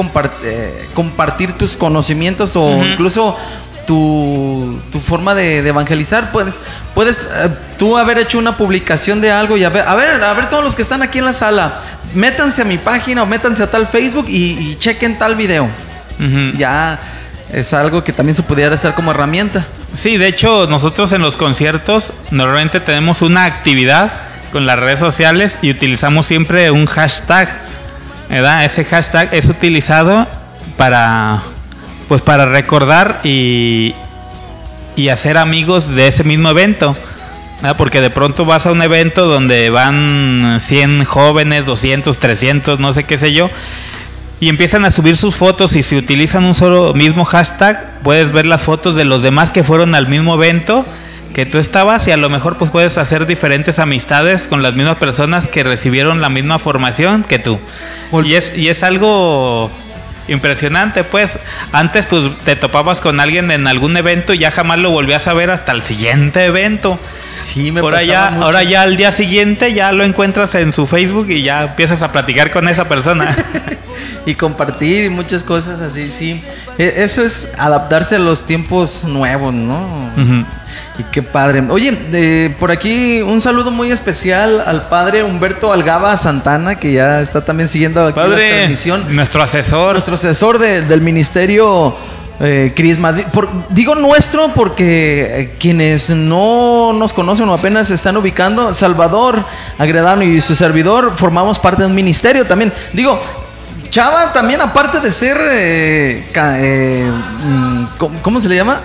eh, compartir tus conocimientos o incluso tu, tu forma de, de evangelizar. Puedes, puedes eh, tú haber hecho una publicación de algo y a ver, a ver, a ver todos los que están aquí en la sala, métanse a mi página o métanse a tal Facebook y, y chequen tal video. Ya es algo que también se pudiera hacer como herramienta. Sí, de hecho, nosotros en los conciertos normalmente tenemos una actividad con las redes sociales y utilizamos siempre un hashtag. ¿verdad? Ese hashtag es utilizado para pues para recordar y, y hacer amigos de ese mismo evento. Porque de pronto vas a un evento donde van 100 jóvenes, 200, 300, no sé qué sé yo, y empiezan a subir sus fotos y si utilizan un solo mismo hashtag, puedes ver las fotos de los demás que fueron al mismo evento que tú estabas y a lo mejor pues puedes hacer diferentes amistades con las mismas personas que recibieron la misma formación que tú. Y es, y es algo impresionante, pues antes pues te topabas con alguien en algún evento y ya jamás lo volvías a ver hasta el siguiente evento. Sí, me ahora ya, mucho. ahora ya al día siguiente ya lo encuentras en su Facebook y ya empiezas a platicar con esa persona. y compartir y muchas cosas así, sí. E- Eso es adaptarse a los tiempos nuevos, ¿no? Y qué padre. Oye, eh, por aquí un saludo muy especial al padre Humberto Algaba Santana, que ya está también siguiendo aquí la Padre, transmisión. nuestro asesor. Nuestro asesor de- del ministerio eh, Crisma. Por- digo nuestro porque eh, quienes no nos conocen o apenas se están ubicando, Salvador Agredano y su servidor formamos parte de un ministerio también. Digo, Chava también aparte de ser, eh, eh, mm, ¿cómo, cómo se le llama?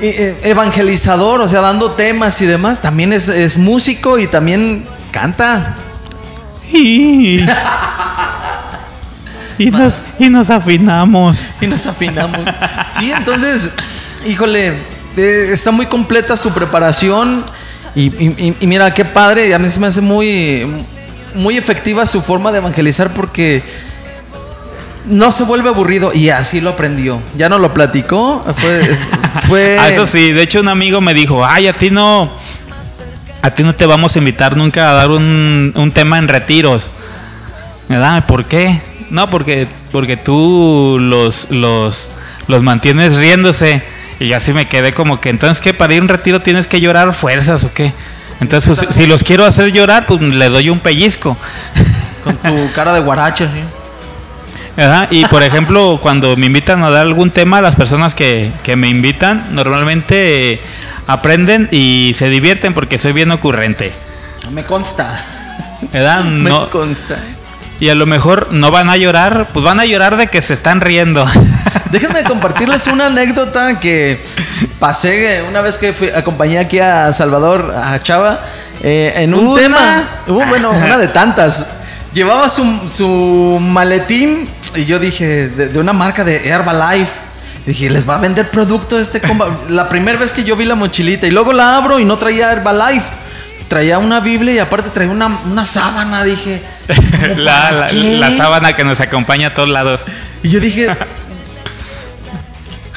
Eh, evangelizador, o sea, dando temas y demás, también es, es músico y también canta. Y, y nos, y nos afinamos. y nos afinamos. Sí, entonces, híjole, eh, está muy completa su preparación y, y- y mira qué padre, a mí se me hace muy, muy efectiva su forma de evangelizar porque no se vuelve aburrido y así lo aprendió. Ya no lo platicó, fue... fue Ah, eso sí, de hecho un amigo me dijo, ay, a ti no, a ti no te vamos a invitar nunca a dar un, un tema en retiros. ¿Verdad? ¿Por qué? No, porque, porque tú los, los, los mantienes riéndose. Y yo así me quedé como que, entonces, ¿qué? ¿Para ir a un retiro tienes que llorar fuerzas o qué? Entonces, pues, si los quiero hacer llorar, pues le doy un pellizco. Con tu cara de guaracha, ¿sí? Ajá, Y por ejemplo, cuando me invitan a dar algún tema, las personas que, que me invitan normalmente eh, aprenden y se divierten porque soy bien ocurrente. Me consta. ¿Verdad? Me No, consta. y a lo mejor no van a llorar, pues van a llorar de que se están riendo. Déjenme compartirles una anécdota que pasé una vez que fui, acompañé aquí a Salvador, a Chava, eh, en un ¿Una? tema. Uh, bueno, una de tantas. Llevaba su, su maletín y yo dije, de, de una marca de Herbalife. Dije, les va a vender producto este compa. La primera vez que yo vi la mochilita y luego la abro y no traía Herbalife. Traía una Biblia y aparte traía una, una sábana. Dije, ¿cómo la, la sábana que nos acompaña a todos lados. Y yo dije,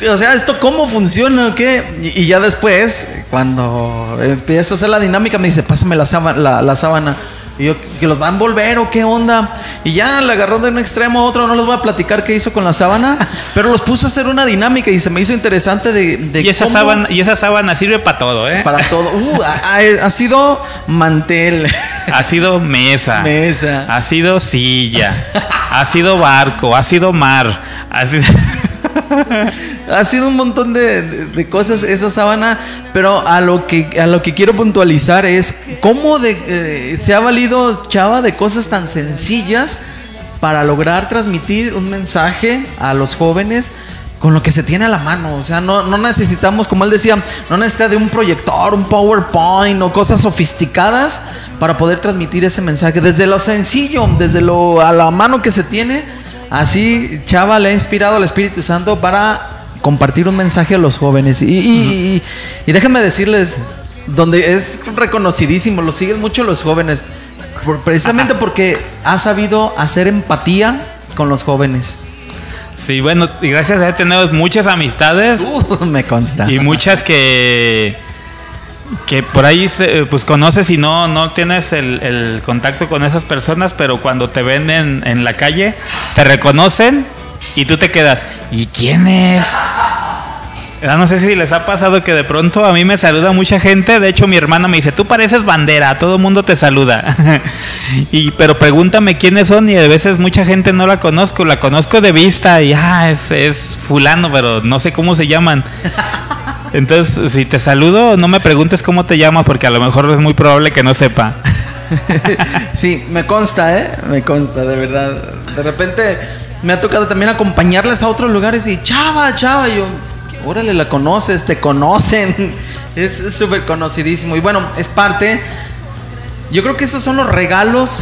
o sea, ¿esto cómo funciona o qué? Y, y ya después, cuando empieza a hacer la dinámica, me dice, pásame la sábana. La, la sábana. Y yo, ¿que los va a envolver o qué onda? Y ya le agarró de un extremo a otro, no les voy a platicar qué hizo con la sábana, pero los puso a hacer una dinámica y se me hizo interesante de... de Y esa, cómo- sábana, y esa sábana sirve para todo, ¿eh? Para todo. Uh, ha, ha- ha sido mantel, Ha sido mesa. mesa. Ha sido silla. ha sido barco. Ha sido mar. Ha sido... Ha sido un montón de, de- de cosas esa sábana, pero a lo que a lo que quiero puntualizar es cómo de, eh, se ha valido Chava de cosas tan sencillas para lograr transmitir un mensaje a los jóvenes con lo que se tiene a la mano. O sea, no, no necesitamos, como él decía, no necesita de un proyector, un PowerPoint o cosas sofisticadas para poder transmitir ese mensaje. Desde lo sencillo, desde lo a la mano que se tiene, así Chava le ha inspirado al Espíritu Santo para compartir un mensaje a los jóvenes. Y, y- y- y déjenme decirles, donde es reconocidísimo, lo siguen mucho los jóvenes, precisamente porque ha sabido hacer empatía con los jóvenes. Sí, bueno, y gracias a él tenemos muchas amistades Uh, me consta. y muchas que que por ahí se- pues conoces y no, no tienes el, contacto con esas personas, pero cuando te ven en, la calle, te reconocen y tú te quedas, ¿y quién es? Ah, No sé si les ha pasado que de pronto a mí me saluda mucha gente. De hecho, mi hermana me dice, tú pareces bandera, todo mundo te saluda. y, pero pregúntame quiénes son y a veces mucha gente no la conozco. La conozco de vista y ah, es, es fulano, pero no sé cómo se llaman. Entonces, si te saludo, no me preguntes cómo te llamas porque a lo mejor es muy probable que no sepa. Sí, me consta, ¿eh? Me consta, de verdad. De repente me ha tocado también acompañarles a otros lugares y chava, chava, yo, órale, la conoces, te conocen. Es súper conocidísimo. Y bueno, es parte. Yo creo que esos son los regalos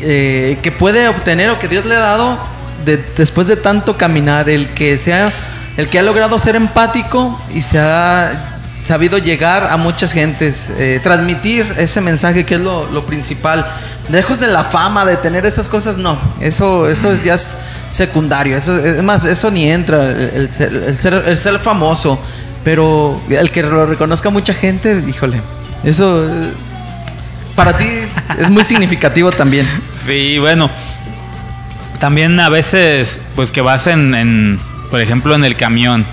eh, que puede obtener o que Dios le ha dado de- después de tanto caminar. El que sea, el que ha logrado ser empático y se ha sabido llegar a muchas gentes, eh, transmitir ese mensaje que es lo, principal. Lejos de la fama, de tener esas cosas, no. Eso, eso es ya es secundario. Eso, es más, eso ni entra, el, ser, el ser- famoso. Pero el que lo reconozca mucha gente, híjole, eso eh, para ti es muy significativo también. Sí, bueno. También a veces, pues que vas en, por ejemplo, en el camión,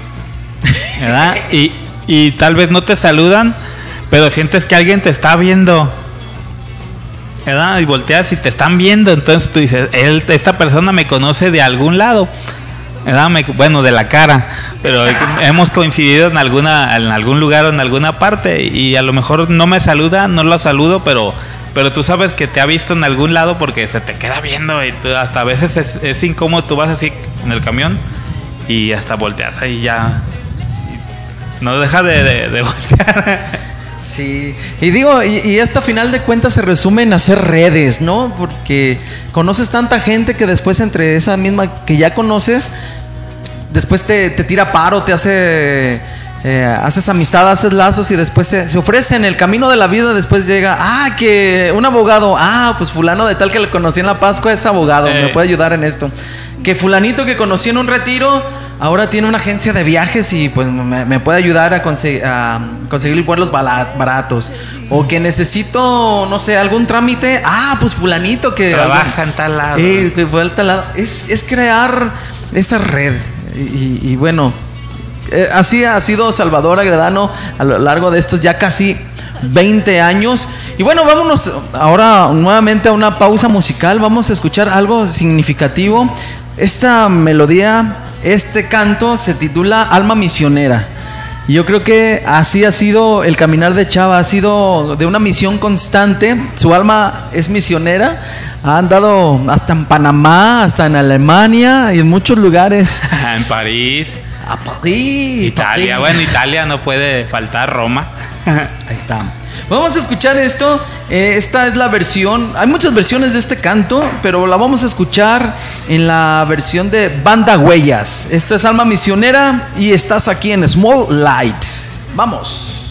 ¿verdad? Y, y tal vez no te saludan, pero sientes que alguien te está viendo, ¿verdad? Y volteas y te están viendo, entonces tú dices, él, esta persona me conoce de algún lado, ¿verdad? Bueno, de la cara, pero hemos coincidido en alguna, en algún lugar o en alguna parte y a lo mejor no me saluda, no lo saludo, pero pero tú sabes que te ha visto en algún lado porque se te queda viendo y tú- hasta a veces es, es incómodo, tú vas así en el camión y hasta volteas ahí ya. No deja de, de- de voltear. Sí, y digo, y, y esto a final de cuentas se resume en hacer redes, ¿no? Porque conoces tanta gente que después entre esa misma que ya conoces, después te, te tira paro, te hace, eh, haces amistad, haces lazos y después se, se ofrece en el camino de la vida, después llega, ah, que un abogado, ah, pues fulano de tal que le conocí en la Pascua es abogado, Eh. me puede ayudar en esto. Que fulanito que conocí en un retiro, ahora tiene una agencia de viajes y pues me, me puede ayudar a, conse- a conseguir vuelos baratos. O que necesito, no sé, algún trámite, ah, pues fulanito que... Trabaja en tal lado. Eh, que fue al tal lado. Es, es crear esa red. Y bueno, eh, así ha sido Salvador Agredano a lo largo de estos ya casi 20 años. Y bueno, vámonos ahora nuevamente a una pausa musical. Vamos a escuchar algo significativo. Esta melodía, este canto se titula Alma Misionera. Y yo creo que así ha sido el caminar de Chava, ha sido de una misión constante. Su alma es misionera, ha andado hasta en Panamá, hasta en Alemania y en muchos lugares. en París, A París. Italia. París. Bueno, Italia no puede faltar, Roma. Ahí está. Vamos a escuchar esto. Eh, esta es la versión. Hay muchas versiones de este canto, pero la vamos a escuchar en la versión de Banda Huellas. Esto es Alma Misionera y estás aquí en Small Light. Vamos.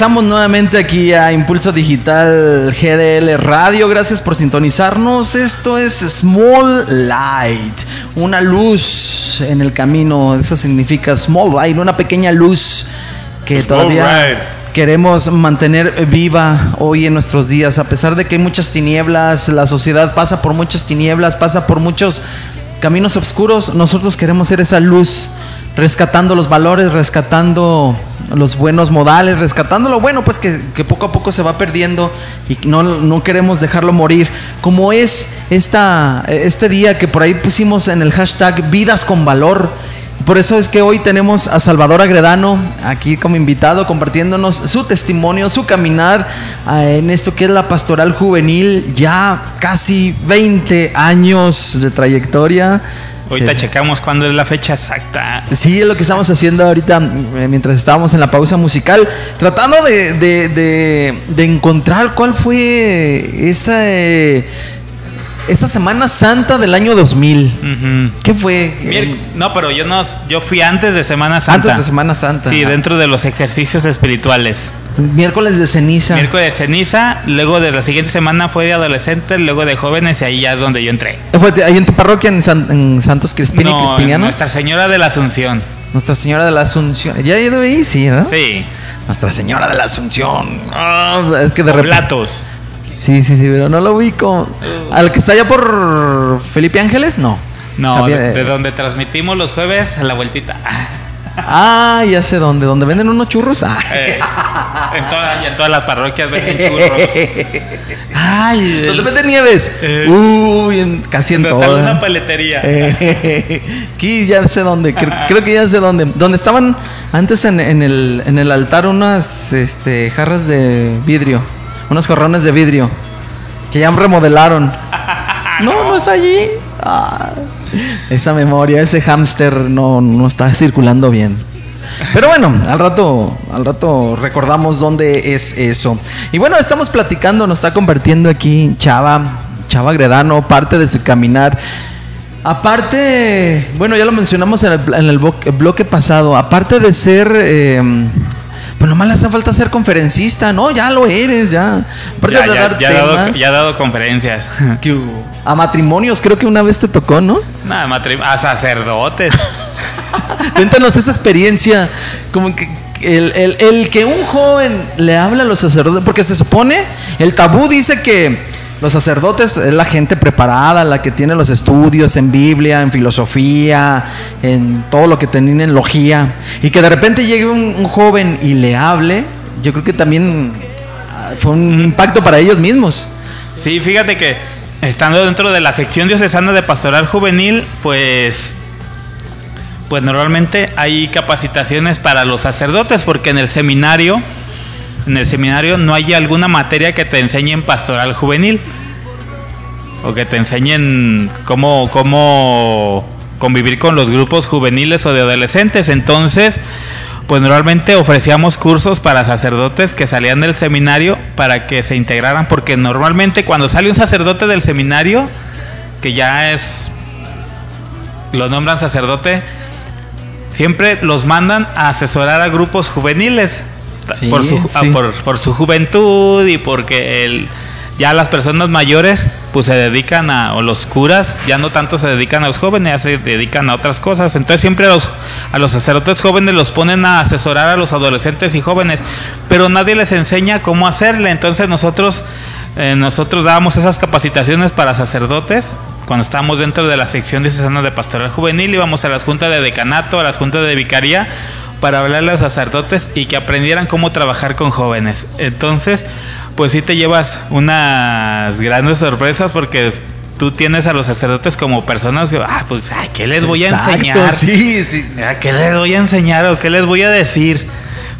Regresamos nuevamente aquí a Impulso Digital GDL Radio. Gracias por sintonizarnos. Esto es Small Light, una luz en el camino. Eso significa Small Light, una pequeña luz que Small todavía queremos mantener viva hoy en nuestros días. A pesar de que hay muchas tinieblas, la sociedad pasa por muchas tinieblas, pasa por muchos caminos oscuros. Nosotros queremos ser esa luz rescatando los valores, rescatando los buenos modales, rescatando lo bueno, pues que, que poco a poco se va perdiendo y no, no queremos dejarlo morir. Como es esta, este día que por ahí pusimos en el hashtag Vidas con Valor. Por eso es que hoy tenemos a Salvador Agredano aquí como invitado, compartiéndonos su testimonio, su caminar eh, en esto que es la pastoral juvenil, ya casi 20 años de trayectoria. Ahorita Se- checamos cuándo es la fecha exacta. Sí, es lo que estamos haciendo ahorita eh, mientras estábamos en la pausa musical, tratando de, de- de- de encontrar cuál fue esa, eh, esa Semana Santa del año 2000. Ujú. ¿Qué fue? No, pero yo no, yo fui antes de Semana Santa. Antes de Semana Santa. Sí, dentro de los ejercicios espirituales. Miércoles de ceniza. Miércoles de ceniza, luego de la siguiente semana fue de adolescentes, luego de jóvenes y ahí ya es donde yo entré. ¿Fue ahí en tu parroquia en, San- en Santos Crispini y No, Crispinianos? Nuestra Señora de la Asunción. Nuestra Señora de la Asunción. ¿Ya he ido ahí? Sí, ¿no? Sí. Nuestra Señora de la Asunción. Ah, es que de repente. Sí, sí, sí, pero no lo ubico. ¿Al que está allá por Felipe Ángeles? No. No, También, de, de donde transmitimos los jueves a la vueltita. Ah, ya sé dónde. ¿Dónde venden unos churros? Ah. Eh, en, toda- en todas las parroquias venden churros. Ay, ¿Dónde venden nieves? Eh. Uy, en- casi en de tal una todas. paletería. Eh, Aquí ya sé dónde. Creo, creo que ya sé dónde. Donde estaban antes en, en el, en el altar unas este, jarras de vidrio. Unos jarrones de vidrio. Que ya remodelaron. No, no es allí. Ah, esa memoria, ese hámster no, no está circulando bien. Pero bueno, al rato, al rato recordamos dónde es eso. Y bueno, estamos platicando, nos está compartiendo aquí Chava, Chava Gredano, parte de su caminar. Aparte, bueno, ya lo mencionamos en el, en el bo- bloque pasado, aparte de ser, eh, pues nomás le hace falta ser conferencista, ¿no? Ya lo eres, ya. Aparte Ya, de ya- dar ya ha dado, temas, ya ha dado conferencias. ¿qué hubo? a matrimonios, creo que una vez te tocó, ¿no? Nada, a sacerdotes. Cuéntanos esa experiencia, como que el, el- el que un joven le habla a los sacerdotes, porque se supone, el tabú dice que los sacerdotes es la gente preparada, la que tiene los estudios en Biblia, en filosofía, en todo lo que tienen en logía, y que de repente llegue un, un joven y le hable, yo creo que también ah, fue un impacto para ellos mismos. Sí, fíjate que estando dentro de la sección diocesana de pastoral juvenil, pues pues normalmente hay capacitaciones para los sacerdotes porque en el seminario en el seminario no hay alguna materia que te enseñe en pastoral juvenil o que te enseñen cómo cómo convivir con los grupos juveniles o de adolescentes. Entonces, pues normalmente ofrecíamos cursos para sacerdotes que salían del seminario para que se integraran, porque normalmente cuando sale un sacerdote del seminario, que ya es, lo nombran sacerdote, siempre los mandan a asesorar a grupos juveniles Sí, por, su, ah, sí. por, por su juventud y porque el, ya las personas mayores pues se dedican a, o los curas ya no tanto se dedican a los jóvenes, ya se dedican a otras cosas. Entonces siempre a los, a los sacerdotes jóvenes los ponen a asesorar a los adolescentes y jóvenes, pero nadie les enseña cómo hacerle. Entonces nosotros, eh, nosotros dábamos esas capacitaciones para sacerdotes. Cuando estábamos dentro de la sección diocesana de pastoral juvenil, íbamos a las juntas de decanato, a las juntas de vicaría, para hablarle a los sacerdotes y que aprendieran cómo trabajar con jóvenes. Entonces, pues sí te llevas unas grandes sorpresas porque tú tienes a los sacerdotes como personas que, ah, pues, ay, ¿qué les voy a Exacto, enseñar? Sí, sí. ¿A ¿Qué les voy a enseñar o qué les voy a decir?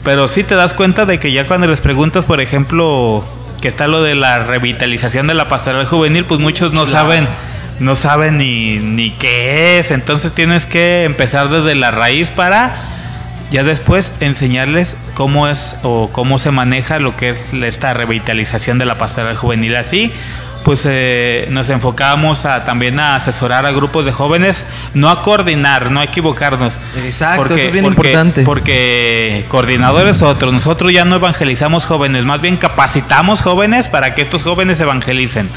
Pero sí te das cuenta de que ya cuando les preguntas, por ejemplo, que está lo de la revitalización de la pastoral juvenil, pues muchos no saben no saben ni, ni qué es. Entonces tienes que empezar desde la raíz para ya después enseñarles cómo es o cómo se maneja lo que es esta revitalización de la pastoral juvenil. Así, pues eh, nos enfocamos a también a asesorar a grupos de jóvenes, no a coordinar, no a equivocarnos. Exacto, eso es bien importante. Porque coordinadores otros, nosotros ya no evangelizamos jóvenes, más bien capacitamos jóvenes para que estos jóvenes evangelicen.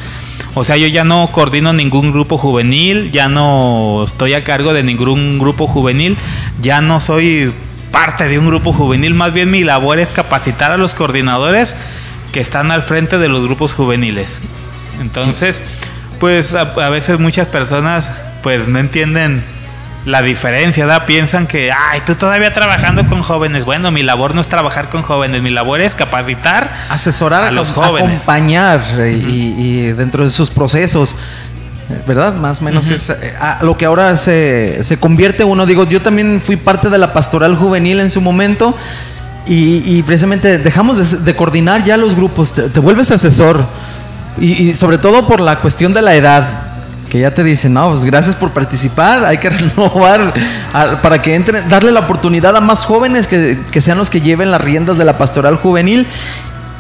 O sea, yo ya no coordino ningún grupo juvenil, ya no estoy a cargo de ningún grupo juvenil, ya no soy parte de un grupo juvenil, más bien mi labor es capacitar a los coordinadores que están al frente de los grupos juveniles. Entonces, pues a, veces muchas personas pues no entienden la diferencia, ¿da? Piensan que, ay, tú todavía trabajando con jóvenes. Bueno, mi labor no es trabajar con jóvenes, mi labor es capacitar, asesorar a los jóvenes, acompañar y, dentro de sus procesos. ¿Verdad? Más o menos es eh, lo que ahora se, se, convierte uno. Digo, yo también fui parte de la pastoral juvenil en su momento y, precisamente dejamos de, coordinar ya los grupos, te vuelves asesor y, sobre todo por la cuestión de la edad, que ya te dicen, no, pues gracias por participar, hay que renovar para que entren, darle la oportunidad a más jóvenes que, que sean los que lleven las riendas de la pastoral juvenil.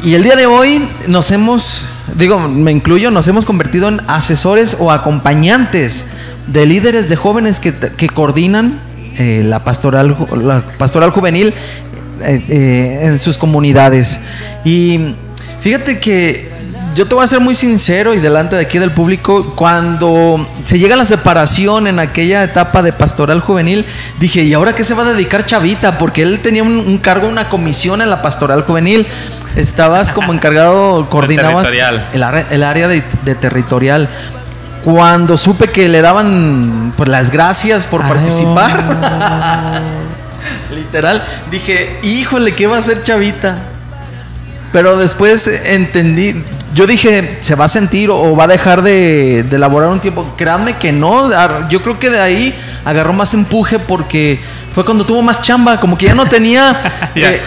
Y el día de hoy nos hemos, digo, me incluyo, nos hemos convertido en asesores o acompañantes de líderes de jóvenes que, que coordinan eh, la, pastoral, la pastoral juvenil eh, eh, en sus comunidades. Y fíjate que yo te voy a ser muy sincero y delante de aquí del público, cuando se llega a la separación en aquella etapa de pastoral juvenil, dije, ¿y ahora qué se va a dedicar Chavita? Porque él tenía un, cargo, una comisión en la pastoral juvenil. Estabas como encargado, coordinabas el, el, área de, territorial cuando supe que le daban pues, las gracias por participar, literal, dije, híjole, ¿qué va a hacer Chavita? Pero después entendí, yo dije, se va a sentir o va a dejar de, elaborar un tiempo. Créanme que no. Yo creo que de ahí agarró más empuje porque fue cuando tuvo más chamba, como que ya no tenía. Eh,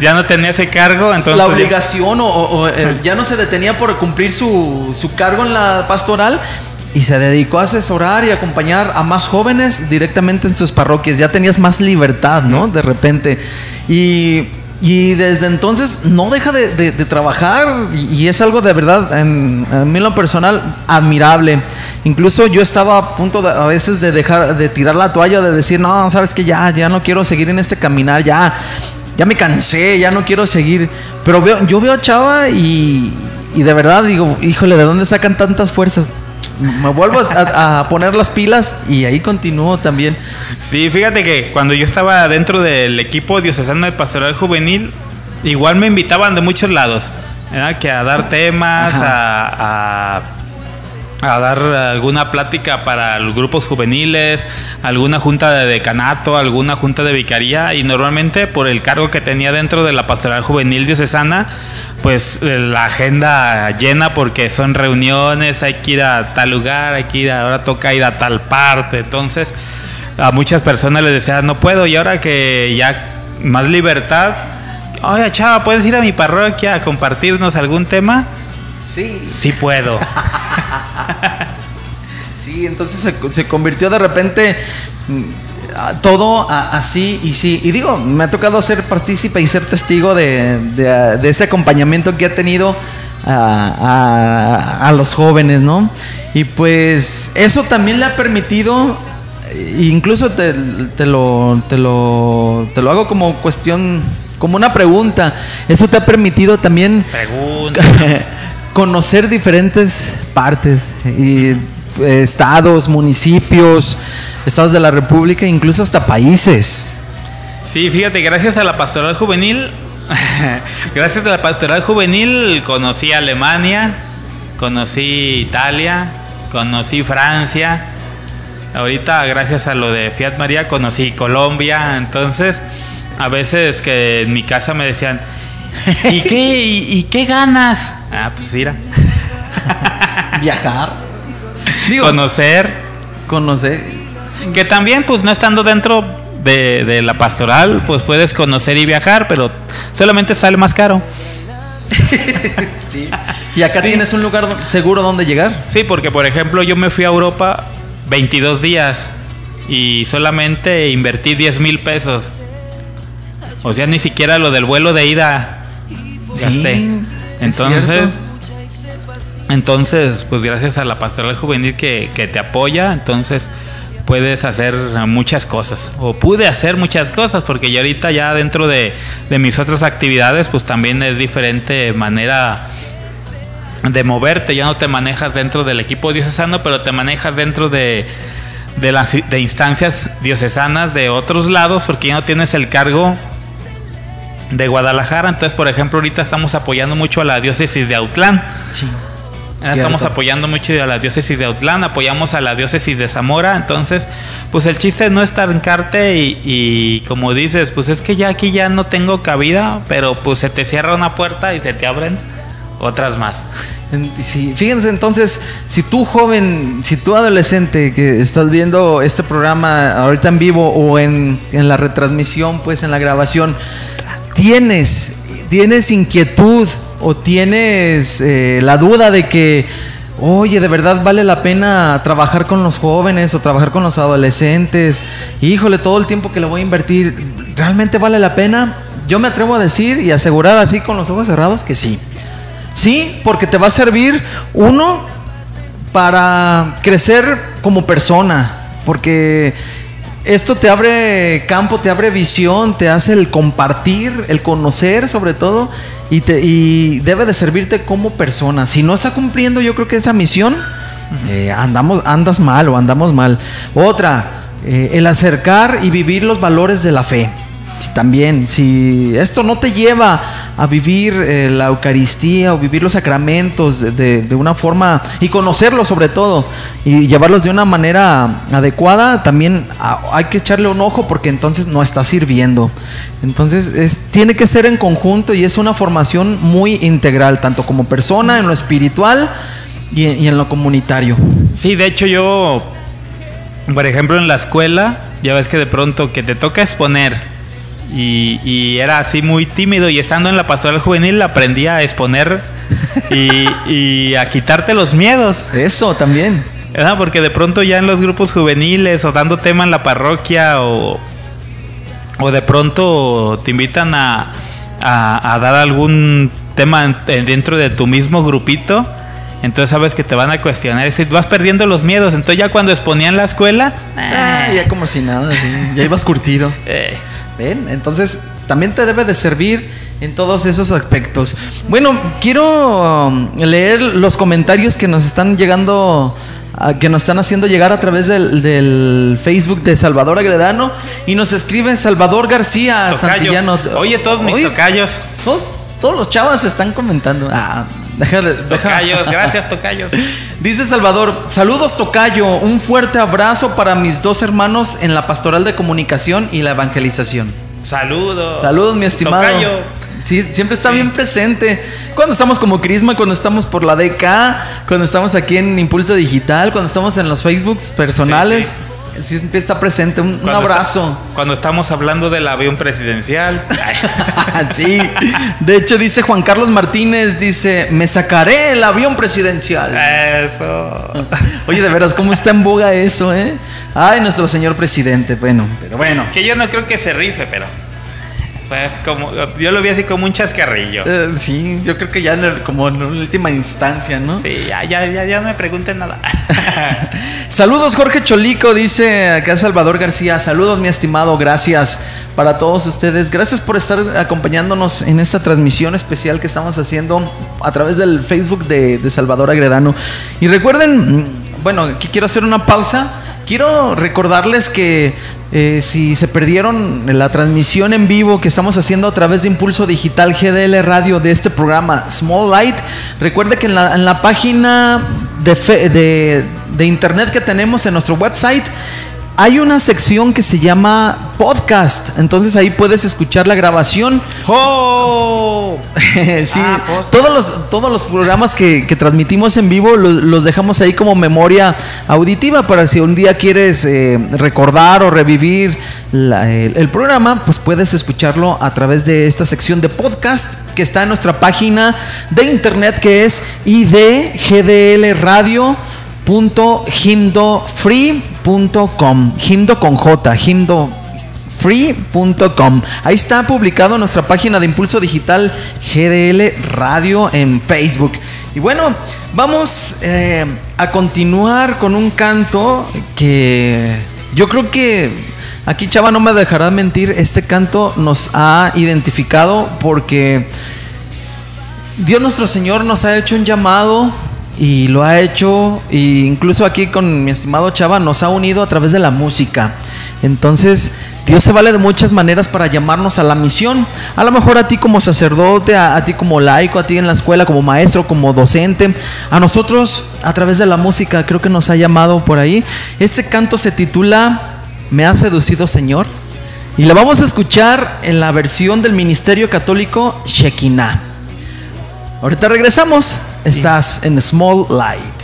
ya, no tenía ese cargo, entonces. La obligación o, eh, ya no se detenía por cumplir su, su cargo en la pastoral y se dedicó a asesorar y acompañar a más jóvenes directamente en sus parroquias. Ya tenías más libertad, ¿no? De repente. Y y desde entonces no deja de, trabajar y, es algo de verdad, en, mí lo personal, admirable. Incluso yo estaba a punto a veces de dejar, de tirar la toalla, de decir, no, sabes que ya, ya no quiero seguir en este caminar, ya, ya me cansé, ya no quiero seguir. Pero veo, yo veo a Chava y, y de verdad digo, híjole, ¿de dónde sacan tantas fuerzas? Me vuelvo a, poner las pilas y ahí continúo también. Sí, fíjate que cuando yo estaba dentro del equipo diocesano de pastoral juvenil, igual me invitaban de muchos lados, que a dar temas, a, a, dar alguna plática para los grupos juveniles, alguna junta de decanato, alguna junta de vicaría y normalmente por el cargo que tenía dentro de la pastoral juvenil diocesana, pues eh, la agenda llena porque son reuniones, hay que ir a tal lugar, hay que ir, ahora toca ir a tal parte, entonces a muchas personas les decía, no puedo, y ahora que ya más libertad, oye chava, ¿puedes ir a mi parroquia a compartirnos algún tema? Sí. Sí puedo. sí, entonces se, se convirtió de repente todo así y sí. Y digo, me ha tocado ser partícipe y ser testigo de, ese acompañamiento que ha tenido a, los jóvenes, ¿no? Y pues eso también le ha permitido, incluso te, lo, te, lo, te lo hago como cuestión, como una pregunta, eso te ha permitido también conocer diferentes partes y estados, municipios, estados de la República, incluso hasta países. Sí, fíjate, gracias a la pastoral juvenil, gracias a la pastoral juvenil conocí Alemania, conocí Italia, conocí Francia. Ahorita, gracias a lo de Fiat María, conocí Colombia. Entonces, a veces que en mi casa me decían, ¿y qué, y, qué ganas? Ah, pues ir Viajar. conocer. Conocer. Que también, pues no estando dentro de, la pastoral, pues puedes conocer y viajar, pero solamente sale más caro. sí. ¿Y acá Sí. tienes un lugar seguro donde llegar? Sí, porque por ejemplo yo me fui a Europa 22 días y solamente invertí 10 mil pesos. O sea, ni siquiera lo del vuelo de ida gasté. Entonces, entonces, pues gracias a la pastoral juvenil que, que te apoya, entonces puedes hacer muchas cosas. O pude hacer muchas cosas, porque ya ahorita ya dentro de, de mis otras actividades, pues también es diferente manera de moverte, ya no te manejas dentro del equipo diocesano, pero te manejas dentro de, de las de instancias diocesanas de otros lados, porque ya no tienes el cargo de Guadalajara. Entonces, por ejemplo, ahorita estamos apoyando mucho a la diócesis de Autlán. Sí. Ah, Estamos Cierto. apoyando mucho a la diócesis de Autlán, apoyamos a la diócesis de Zamora, entonces, pues el chiste no es estancarte y, y como dices, pues es que ya aquí ya no tengo cabida, pero pues se te cierra una puerta y se te abren otras más. Sí, fíjense entonces, si tú joven, si tú adolescente que estás viendo este programa ahorita en vivo o en, en la retransmisión, pues en la grabación, tienes, tienes inquietud o tienes eh, la duda de que, oye, de verdad vale la pena trabajar con los jóvenes o trabajar con los adolescentes, híjole, todo el tiempo que le voy a invertir, ¿realmente vale la pena? Yo me atrevo a decir y asegurar así con los ojos cerrados que sí. Sí, porque te va a servir uno para crecer como persona, porque esto te abre campo, te abre visión, te hace el compartir, el conocer sobre todo, y, te, y debe de servirte como persona. Si no está cumpliendo yo creo que esa misión, eh, andamos, andas mal o andamos mal. Otra, eh, el acercar y vivir los valores de la fe. Si también, si esto no te lleva a vivir eh, la Eucaristía o vivir los sacramentos de, de- una forma y conocerlos sobre todo y llevarlos de una manera adecuada, también hay que echarle un ojo porque entonces no está sirviendo. Entonces es, tiene que ser en conjunto y es una formación muy integral, tanto como persona, en lo espiritual y y en lo comunitario. Sí, de hecho yo, por ejemplo, en la escuela, ya ves que de pronto que te toca exponer y, y era así muy tímido y estando en la pastoral juvenil aprendí a exponer y, y a quitarte los miedos. Eso también. ¿verdad? Porque de pronto ya en los grupos juveniles o dando tema en la parroquia o, o de pronto te invitan a, a- a dar algún tema en- en- dentro de tu mismo grupito, entonces sabes que te van a cuestionar y vas perdiendo los miedos. Entonces ya cuando exponía en la escuela, Ah, ya como si nada, sí, ya ibas curtido. eh, ¿Ven? Entonces, también te debe de servir en todos esos aspectos. Bueno, quiero um, leer los comentarios que nos están llegando, a- que nos están haciendo llegar a través del, del Facebook de Salvador Agredano. Y nos escribe Salvador García tocayo. Santillanos. Oye, todos mis Oye, tocayos. Todos, todos los chavos están comentando. Ah, déjale, Tocayos, gracias, tocayos. Dice Salvador, saludos Tocayo, un fuerte abrazo para mis dos hermanos en la pastoral de comunicación y la evangelización. Saludos. Saludos, mi estimado. Tocayo. Sí, siempre está bien presente. Cuando estamos como Crisma, cuando estamos por la DK, cuando estamos aquí en Impulso Digital, cuando estamos en los Facebooks personales, sí, siempre está presente. Un, abrazo. está- cuando estamos hablando del avión presidencial. sí. De hecho, dice Juan Carlos Martínez, dice, me sacaré el avión presidencial. Eso. Oye, de veras, ¿cómo está en boga eso, eh? Ay, nuestro señor presidente. Bueno, pero bueno. Que yo no creo que se rife, pero. Pues como. Yo lo vi así como un chascarrillo. Eh, sí, yo creo que ya en el- como en última instancia, ¿no? Sí, ya, ya, ya, ya no me pregunten nada. Saludos Jorge Cholico, dice acá Salvador García. Saludos mi estimado, gracias para todos ustedes. Gracias por estar acompañándonos en esta transmisión especial que estamos haciendo a través del Facebook de, de Salvador Agredano. Y recuerden, mm, bueno, aquí quiero hacer una pausa. Quiero recordarles que eh, si se perdieron la transmisión en vivo que estamos haciendo a través de Impulso Digital GDL Radio de este programa Small Light, recuerde que en la, en la página de, de, de internet que tenemos en nuestro website, hay una sección que se llama podcast. Entonces ahí puedes escuchar la grabación. ¡Oh! sí, Ah, todos los, todos los programas que, que transmitimos en vivo los, los dejamos ahí como memoria auditiva para si un día quieres eh, recordar o revivir la- el, el programa, pues puedes escucharlo a través de esta sección de podcast que está en nuestra página de internet que es idgdlradio.himdofree.com. Himdo con J. Ahí está publicado nuestra página de Impulso Digital GDL Radio en Facebook. Y bueno, vamos eh, a continuar con un canto que yo creo que aquí Chava no me dejará mentir, este canto nos ha identificado porque Dios nuestro Señor nos ha hecho un llamado y lo ha hecho, e incluso aquí con mi estimado Chava, nos ha unido a través de la música. Entonces, Dios se vale de muchas maneras para llamarnos a la misión. A lo mejor a ti como sacerdote, a, a ti como laico, a ti en la escuela como maestro, como docente. A nosotros a través de la música creo que nos ha llamado por ahí. Este canto se titula Me ha seducido Señor. Y la vamos a escuchar en la versión del Ministerio Católico Shekinah. Ahorita regresamos. Estás en Small Light.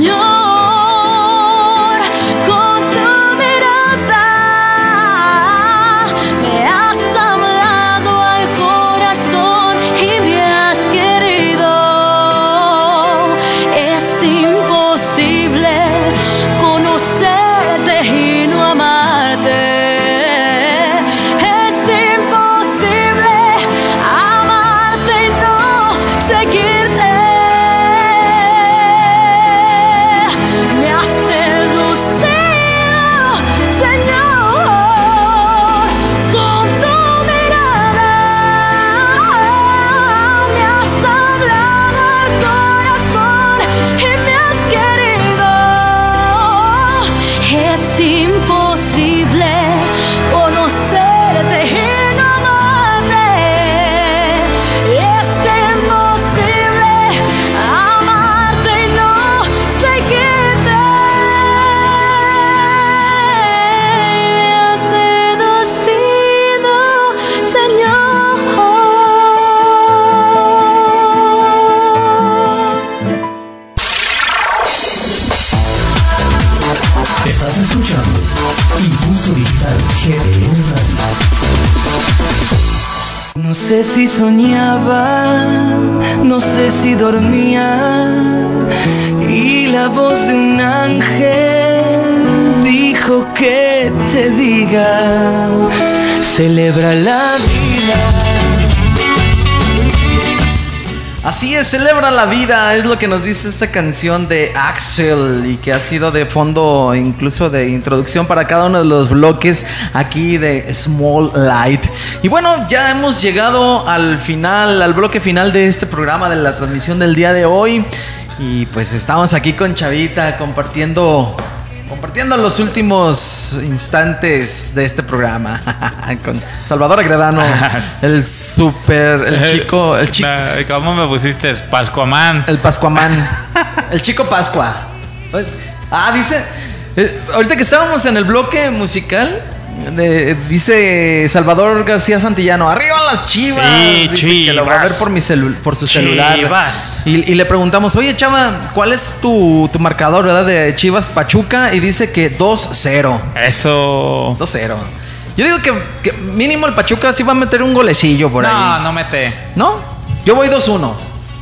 Señor, con si soñaba, no sé si dormía. Y la voz de un ángel dijo que te diga, celebra la vida. Así es, celebra la vida, es lo que nos dice esta canción de Axel y que ha sido de fondo, incluso de introducción para cada uno de los bloques aquí de Small Light. Y bueno, ya hemos llegado al final, al bloque final de este programa de la transmisión del día de hoy. Y pues estamos aquí con Chavita compartiendo compartiendo los últimos instantes de este programa con Salvador Agredano, el super, el chico, el chico, ¿Cómo me pusiste? Pascuamán. el Pascuamán, el chico Pascua. Ah, dice, eh, ahorita que estábamos en el bloque musical, de- dice Salvador García Santillano, arriba las chivas. Sí, Dice que lo va a ver Chivas. por, mi celu- por su celular. Chivas. Y, y le preguntamos, oye Chava, ¿cuál es tu, tu marcador verdad, de Chivas Pachuca? Y dice que 2-0. Eso. 2-0. Yo digo que, que mínimo el Pachuca sí va a meter un golecillo por No, ahí. no mete. ¿No? Yo voy 2-1.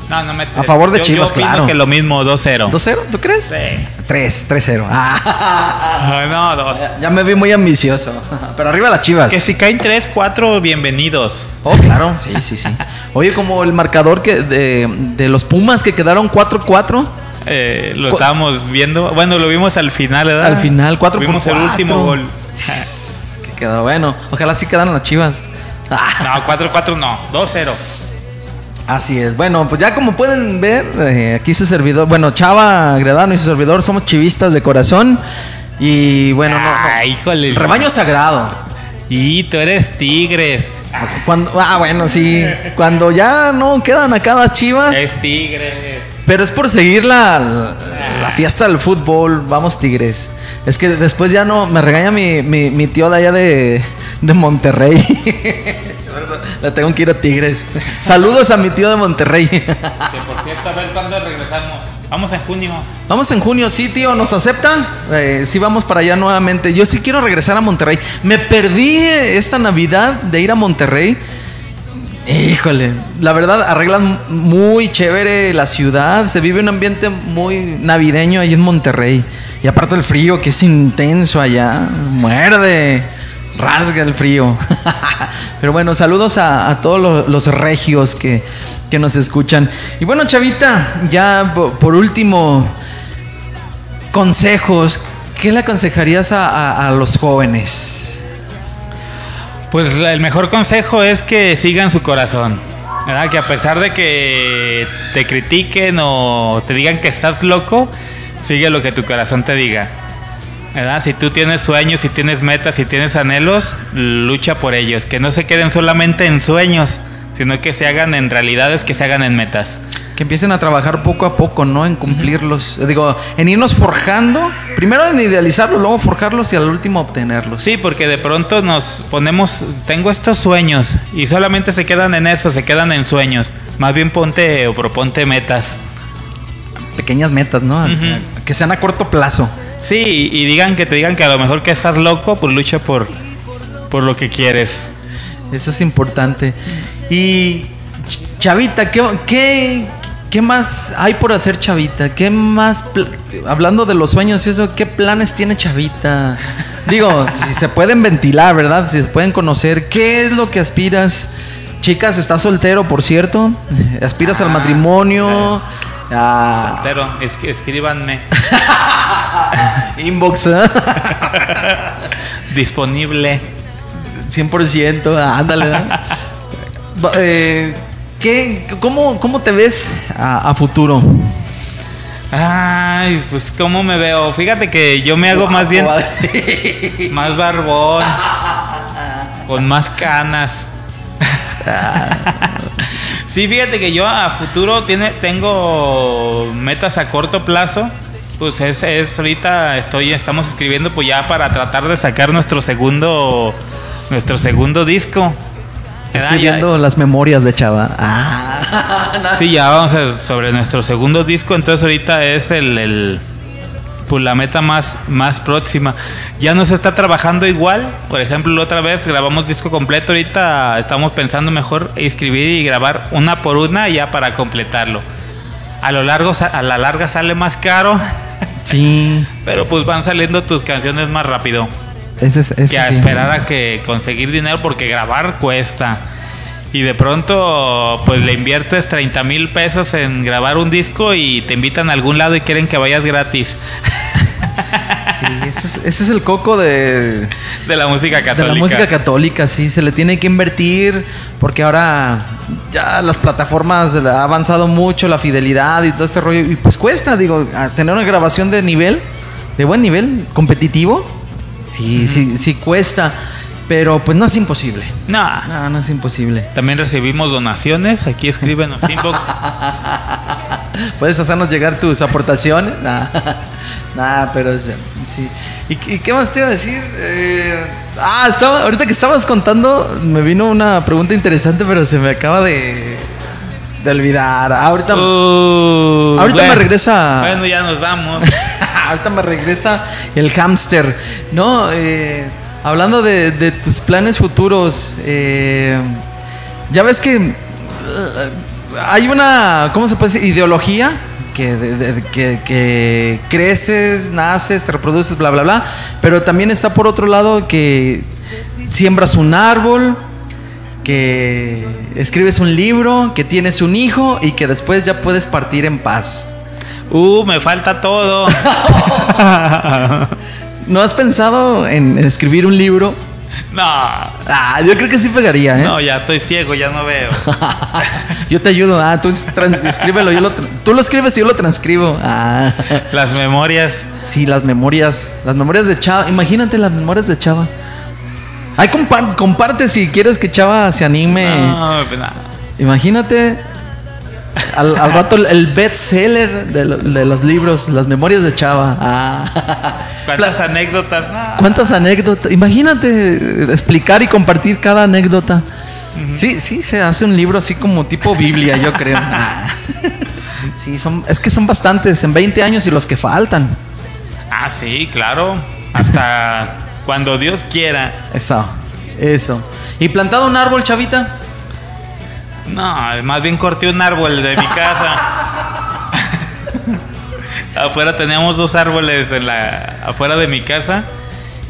No, no mete. A favor de Yo- Chivas, yo claro. que lo mismo, 2-0. 2-0, ¿tú crees? Sí. 3, 3-0. Ah, no, 2. ya me vi muy ambicioso. Pero arriba las chivas. Que si caen 3, 4, bienvenidos. Oh, claro, sí, sí, sí. Oye, como el marcador que de, de los Pumas que quedaron 4-4. Eh, lo estábamos viendo. Bueno, lo vimos al final, ¿verdad? Al final, 4 por Vimos el 4. último gol. Que quedó bueno. Ojalá sí quedaran las chivas. No, 4-4 no. 2-0. Así es. Bueno, pues ya como pueden ver, eh, aquí su servidor, bueno, Chava Gredano y su servidor somos chivistas de corazón. Y bueno, no, no. Ah, híjole. Rebaño sagrado. Y tú eres Tigres. Cuando, ah, bueno, sí. Cuando ya no quedan acá las chivas. Es Tigres. Pero es por seguir la, la, la fiesta del fútbol. Vamos, Tigres. Es que después ya no. Me regaña mi, mi, mi tío de allá de, de Monterrey. Le tengo que ir a Tigres. Saludos a mi tío de Monterrey. Que por cierto, a ver cuándo regresamos. Vamos en junio. Vamos en junio, sí, tío, ¿nos acepta? Eh, sí, vamos para allá nuevamente. Yo sí quiero regresar a Monterrey. Me perdí esta Navidad de ir a Monterrey. Híjole, la verdad arreglan muy chévere la ciudad. Se vive un ambiente muy navideño ahí en Monterrey. Y aparte el frío, que es intenso allá. Muerde, rasga el frío. Pero bueno, saludos a, a todos los, regios que, que nos escuchan. Y bueno, Chavita, ya po- por último, consejos. ¿Qué le aconsejarías a, a- a los jóvenes? Pues el mejor consejo es que sigan su corazón. ¿verdad? Que a pesar de que te critiquen o te digan que estás loco, sigue lo que tu corazón te diga. ¿Verdad? Si tú tienes sueños, si tienes metas, si tienes anhelos, lucha por ellos. Que no se queden solamente en sueños, sino que se hagan en realidades, que se hagan en metas. Que empiecen a trabajar poco a poco, ¿no? En cumplirlos. Digo, en irnos forjando. Primero en idealizarlos, luego forjarlos y al último obtenerlos. Sí, porque de pronto nos ponemos, tengo estos sueños y solamente se quedan en eso, se quedan en sueños. Más bien ponte o proponte metas. Pequeñas metas, ¿no? Que sean a corto plazo. Sí, y, digan que te digan que a lo mejor que estás loco, pues lucha por, por lo que quieres. Eso es importante. Y Ch- Chavita, ¿qué, qué, qué más hay por hacer Chavita? ¿Qué más, hablando de los sueños y eso, qué planes tiene Chavita? Digo, si se pueden ventilar, ¿verdad? Si se pueden conocer, ¿qué es lo que aspiras? Chicas, estás soltero, por cierto. ¿Aspiras al matrimonio? A Pero es escríbanme. inbox, ¿eh? Disponible. 100%, ándale. Va- eh, ¿qué, cómo, ¿Cómo te ves a, a futuro? Ay, pues cómo me veo. Fíjate que yo me hago más bien más barbón, con más canas. Sí, fíjate que yo a futuro tiene, tengo metas a corto plazo. Pues es, es ahorita estoy, estamos escribiendo pues ya para tratar de sacar nuestro segundo, nuestro segundo disco. Estoy Ya- las memorias de Chava. Ah, Sí, ya vamos a- sobre nuestro segundo disco. Entonces ahorita es el, el, pues la meta más, más próxima. Ya no se está trabajando igual. Por ejemplo, la otra vez grabamos disco completo. Ahorita estamos pensando mejor escribir y grabar una por una ya para completarlo. A lo largo, a la larga sale más caro, Sí, pero pues van saliendo tus canciones más rápido. ese es. ese que a sí. esperar a que conseguir dinero porque grabar cuesta. Y de pronto, pues le inviertes 30 mil pesos en grabar un disco y te invitan a algún lado y quieren que vayas gratis. Sí, ese es, ese es el coco de, de la música de católica. la música católica, sí, se le tiene que invertir porque ahora ya las plataformas ha avanzado mucho la fidelidad y todo este rollo y pues cuesta, digo, tener una grabación de nivel, de buen nivel, competitivo, sí, sí, sí cuesta, pero pues no es imposible. No, No, no es imposible. también recibimos donaciones. Aquí escríbenos inbox. Puedes hacernos llegar tus aportaciones. Nah, nah, pero sí. ¿Y, qué- y qué más te iba a decir? Eh, ah, estaba, ahorita que estabas contando, me vino una pregunta interesante, pero se me acaba de, de olvidar. Ah, ahorita, Uh, Ahorita me regresa- Bueno, ya nos vamos. ahorita me regresa el hámster. No, eh, hablando de, de tus planes futuros, eh, ya ves que eh, hay una, ¿cómo se puede decir? Ideología que, de- de- que, que creces, naces, te reproduces, bla, bla, bla. Pero también está por otro lado que siembras un árbol, que escribes un libro, que tienes un hijo y que después ya puedes partir en paz. Uh, me falta todo. ¿No has pensado en escribir un libro? No, Ah, yo creo que sí pegaría, ¿eh? no, ya estoy ciego, ya no veo. yo te ayudo. Ah, tú escríbelo. Yo lo tú lo escribes y yo lo transcribo. Ah, Las memorias. sí, las memorias. Las memorias de Chava. Imagínate las memorias de Chava. Ay, compa- comparte si quieres que Chava se anime. No, pues, no. Imagínate al, al rato el, el bestseller de, de los libros, las memorias de Chava. Ah. ¿Cuántas anécdotas? ¿Cuántas anécdotas? Imagínate eh, explicar y compartir cada anécdota. Sí, sí, se hace un libro así como tipo Biblia, yo creo. Sí, son, es que son bastantes, en 20 años y los que faltan. Ah, sí, claro. Hasta cuando Dios quiera. Eso, eso. ¿Y plantado un árbol, chavita? No, más bien corté un árbol de mi casa. Afuera teníamos dos árboles en la, afuera de mi casa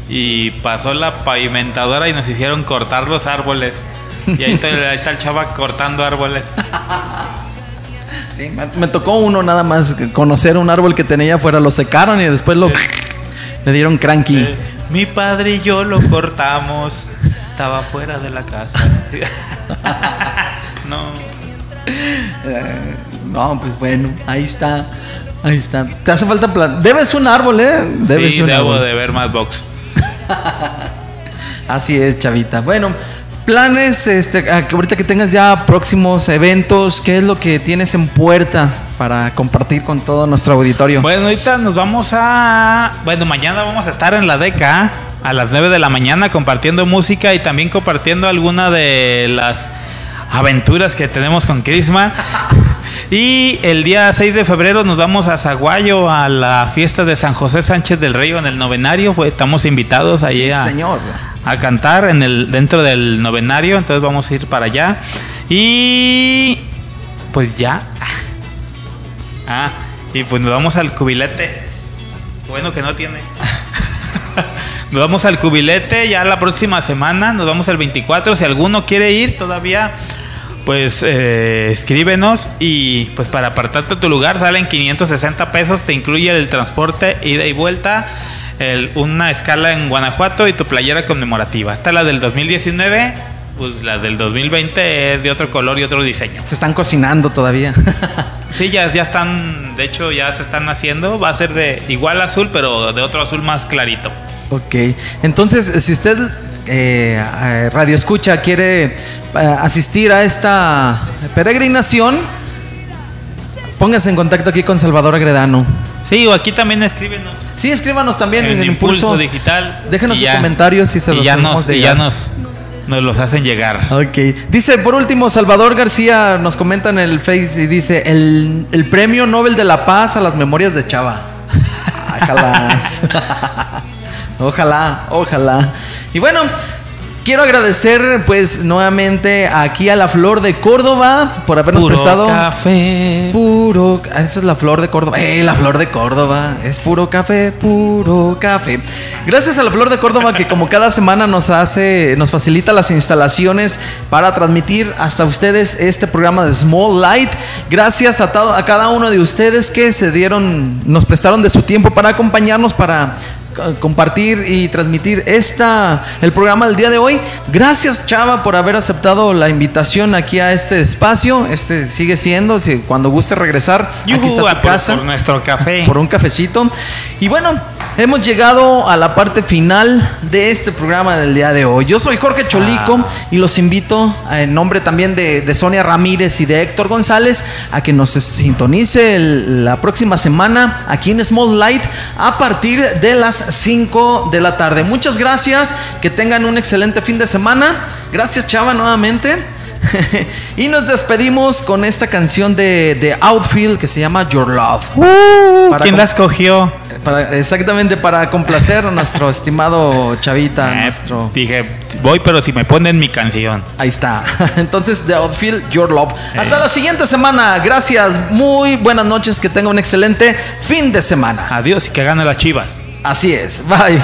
y pasó la pavimentadora y nos hicieron cortar los árboles. Y ahí está, ahí está el chava cortando árboles. Sí, me, me tocó uno nada más, conocer un árbol que tenía afuera, lo secaron y después lo... Le dieron cranky. Eh, mi padre y yo lo cortamos. Estaba fuera de la casa. no. No, pues bueno, ahí está. Ahí está. Te hace falta plan. Debes un árbol, ¿eh? Debes Sí, un debo árbol. de ver más box. Así es, chavita. Bueno, planes, este, ahorita que tengas ya próximos eventos, ¿qué es lo que tienes en puerta para compartir con todo nuestro auditorio? Bueno, ahorita nos vamos a. Bueno, mañana vamos a estar en la DECA a las 9 de la mañana compartiendo música y también compartiendo alguna de las aventuras que tenemos con Crisma. Y el día 6 de febrero nos vamos a Zaguayo a la fiesta de San José Sánchez del Río en el novenario. Pues, Estamos invitados allí Sí, a, señor. a cantar en el, dentro del novenario. Entonces vamos a ir para allá. Y pues ya. Ah, y pues nos vamos al cubilete. Bueno que no tiene. Nos vamos al cubilete ya la próxima semana. Nos vamos el 24. Si alguno quiere ir todavía, pues eh, escríbenos. Y pues para apartarte tu lugar salen 560 pesos. Te incluye el transporte, ida y vuelta. el- una escala en Guanajuato y tu playera conmemorativa. Esta la del 2019. Pues las del 2020 es de otro color y otro diseño. Se están cocinando todavía. Sí, ya, ya están, de hecho ya se están haciendo. Va a ser de igual azul, pero de otro azul más clarito. ok. Entonces, si usted, eh, Radio Escucha, quiere eh, asistir a esta peregrinación, póngase en contacto aquí con Salvador Agredano. Sí, o aquí también escríbenos. Sí, escríbanos también en, en el Impulso, impulso, Digital. Déjenos sus comentarios y se los ya nos, y ya nos, nos los hacen llegar. Ok. Dice, por último, Salvador García nos comenta en el Face y dice, el, el premio Nobel de la Paz a las memorias de Chava. Ojalá. ojalá, ojalá. Y bueno, quiero agradecer pues nuevamente aquí a la Flor de Córdoba por habernos Puro prestado café. puro, ah, esa es la Flor de Córdoba. Eh, la Flor de Córdoba, es puro café, puro café. Gracias a la Flor de Córdoba que como cada semana nos hace nos facilita las instalaciones para transmitir hasta ustedes este programa de Small Light. Gracias a, a cada uno de ustedes que se dieron nos prestaron de su tiempo para acompañarnos para compartir y transmitir esta el programa del día de hoy. Gracias Chava por haber aceptado la invitación aquí a este espacio. Este sigue siendo, si cuando guste regresar, aquí está tu por- casa por nuestro café. por un cafecito. Y bueno, hemos llegado a la parte final de este programa del día de hoy. Yo soy Jorge Cholico y los invito, eh, en nombre también de, de Sonia Ramírez y de Héctor González, a que nos sintonice el- la próxima semana aquí en Small Light a partir de las 5 de la tarde. Muchas gracias, que tengan un excelente fin de semana. Gracias Chava nuevamente. y nos despedimos con esta canción de, de Outfield que se llama Your Love. Para ¿Quién la escogió? para- exactamente para complacer a nuestro estimado Chavita, Eh, nuestro. Dije, voy, pero si me ponen mi canción. Ahí está. Entonces, The Outfield, Your Love. Hasta la siguiente semana. Gracias. Muy buenas noches. Que tenga un excelente fin de semana. Adiós y que gane las chivas. Así es. Bye.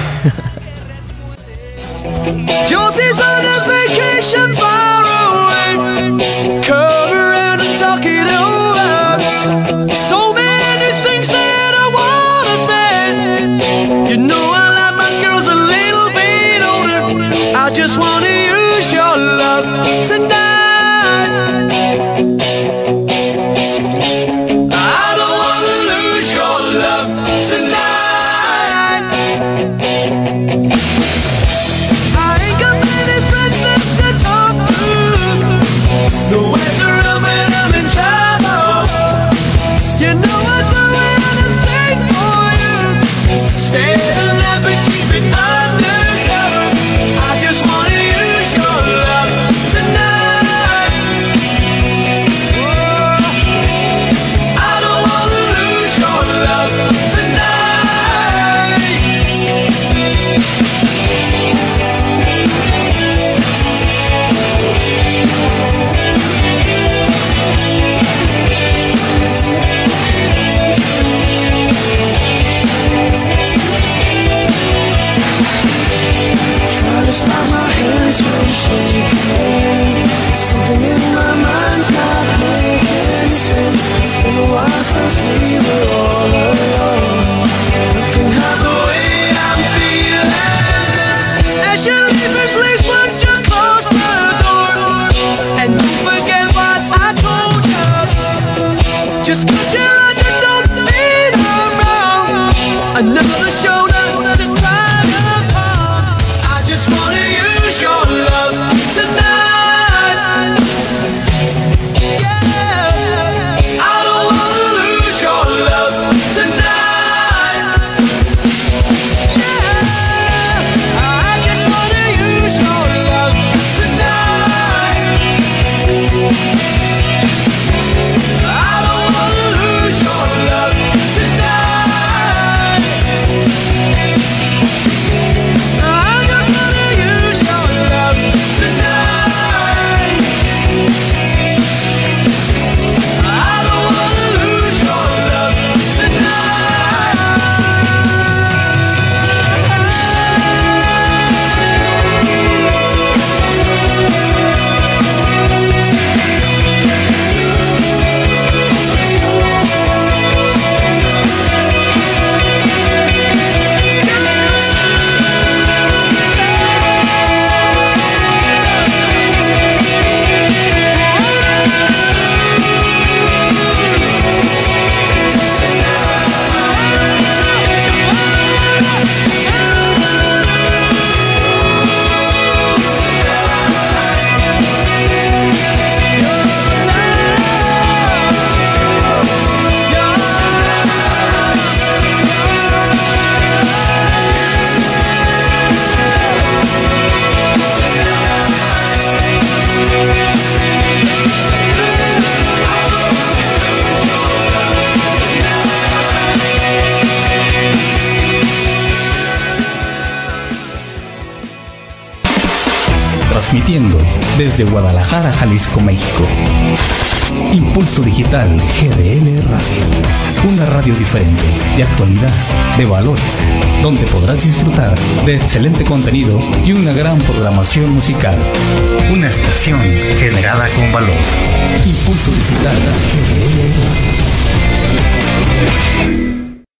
Musical.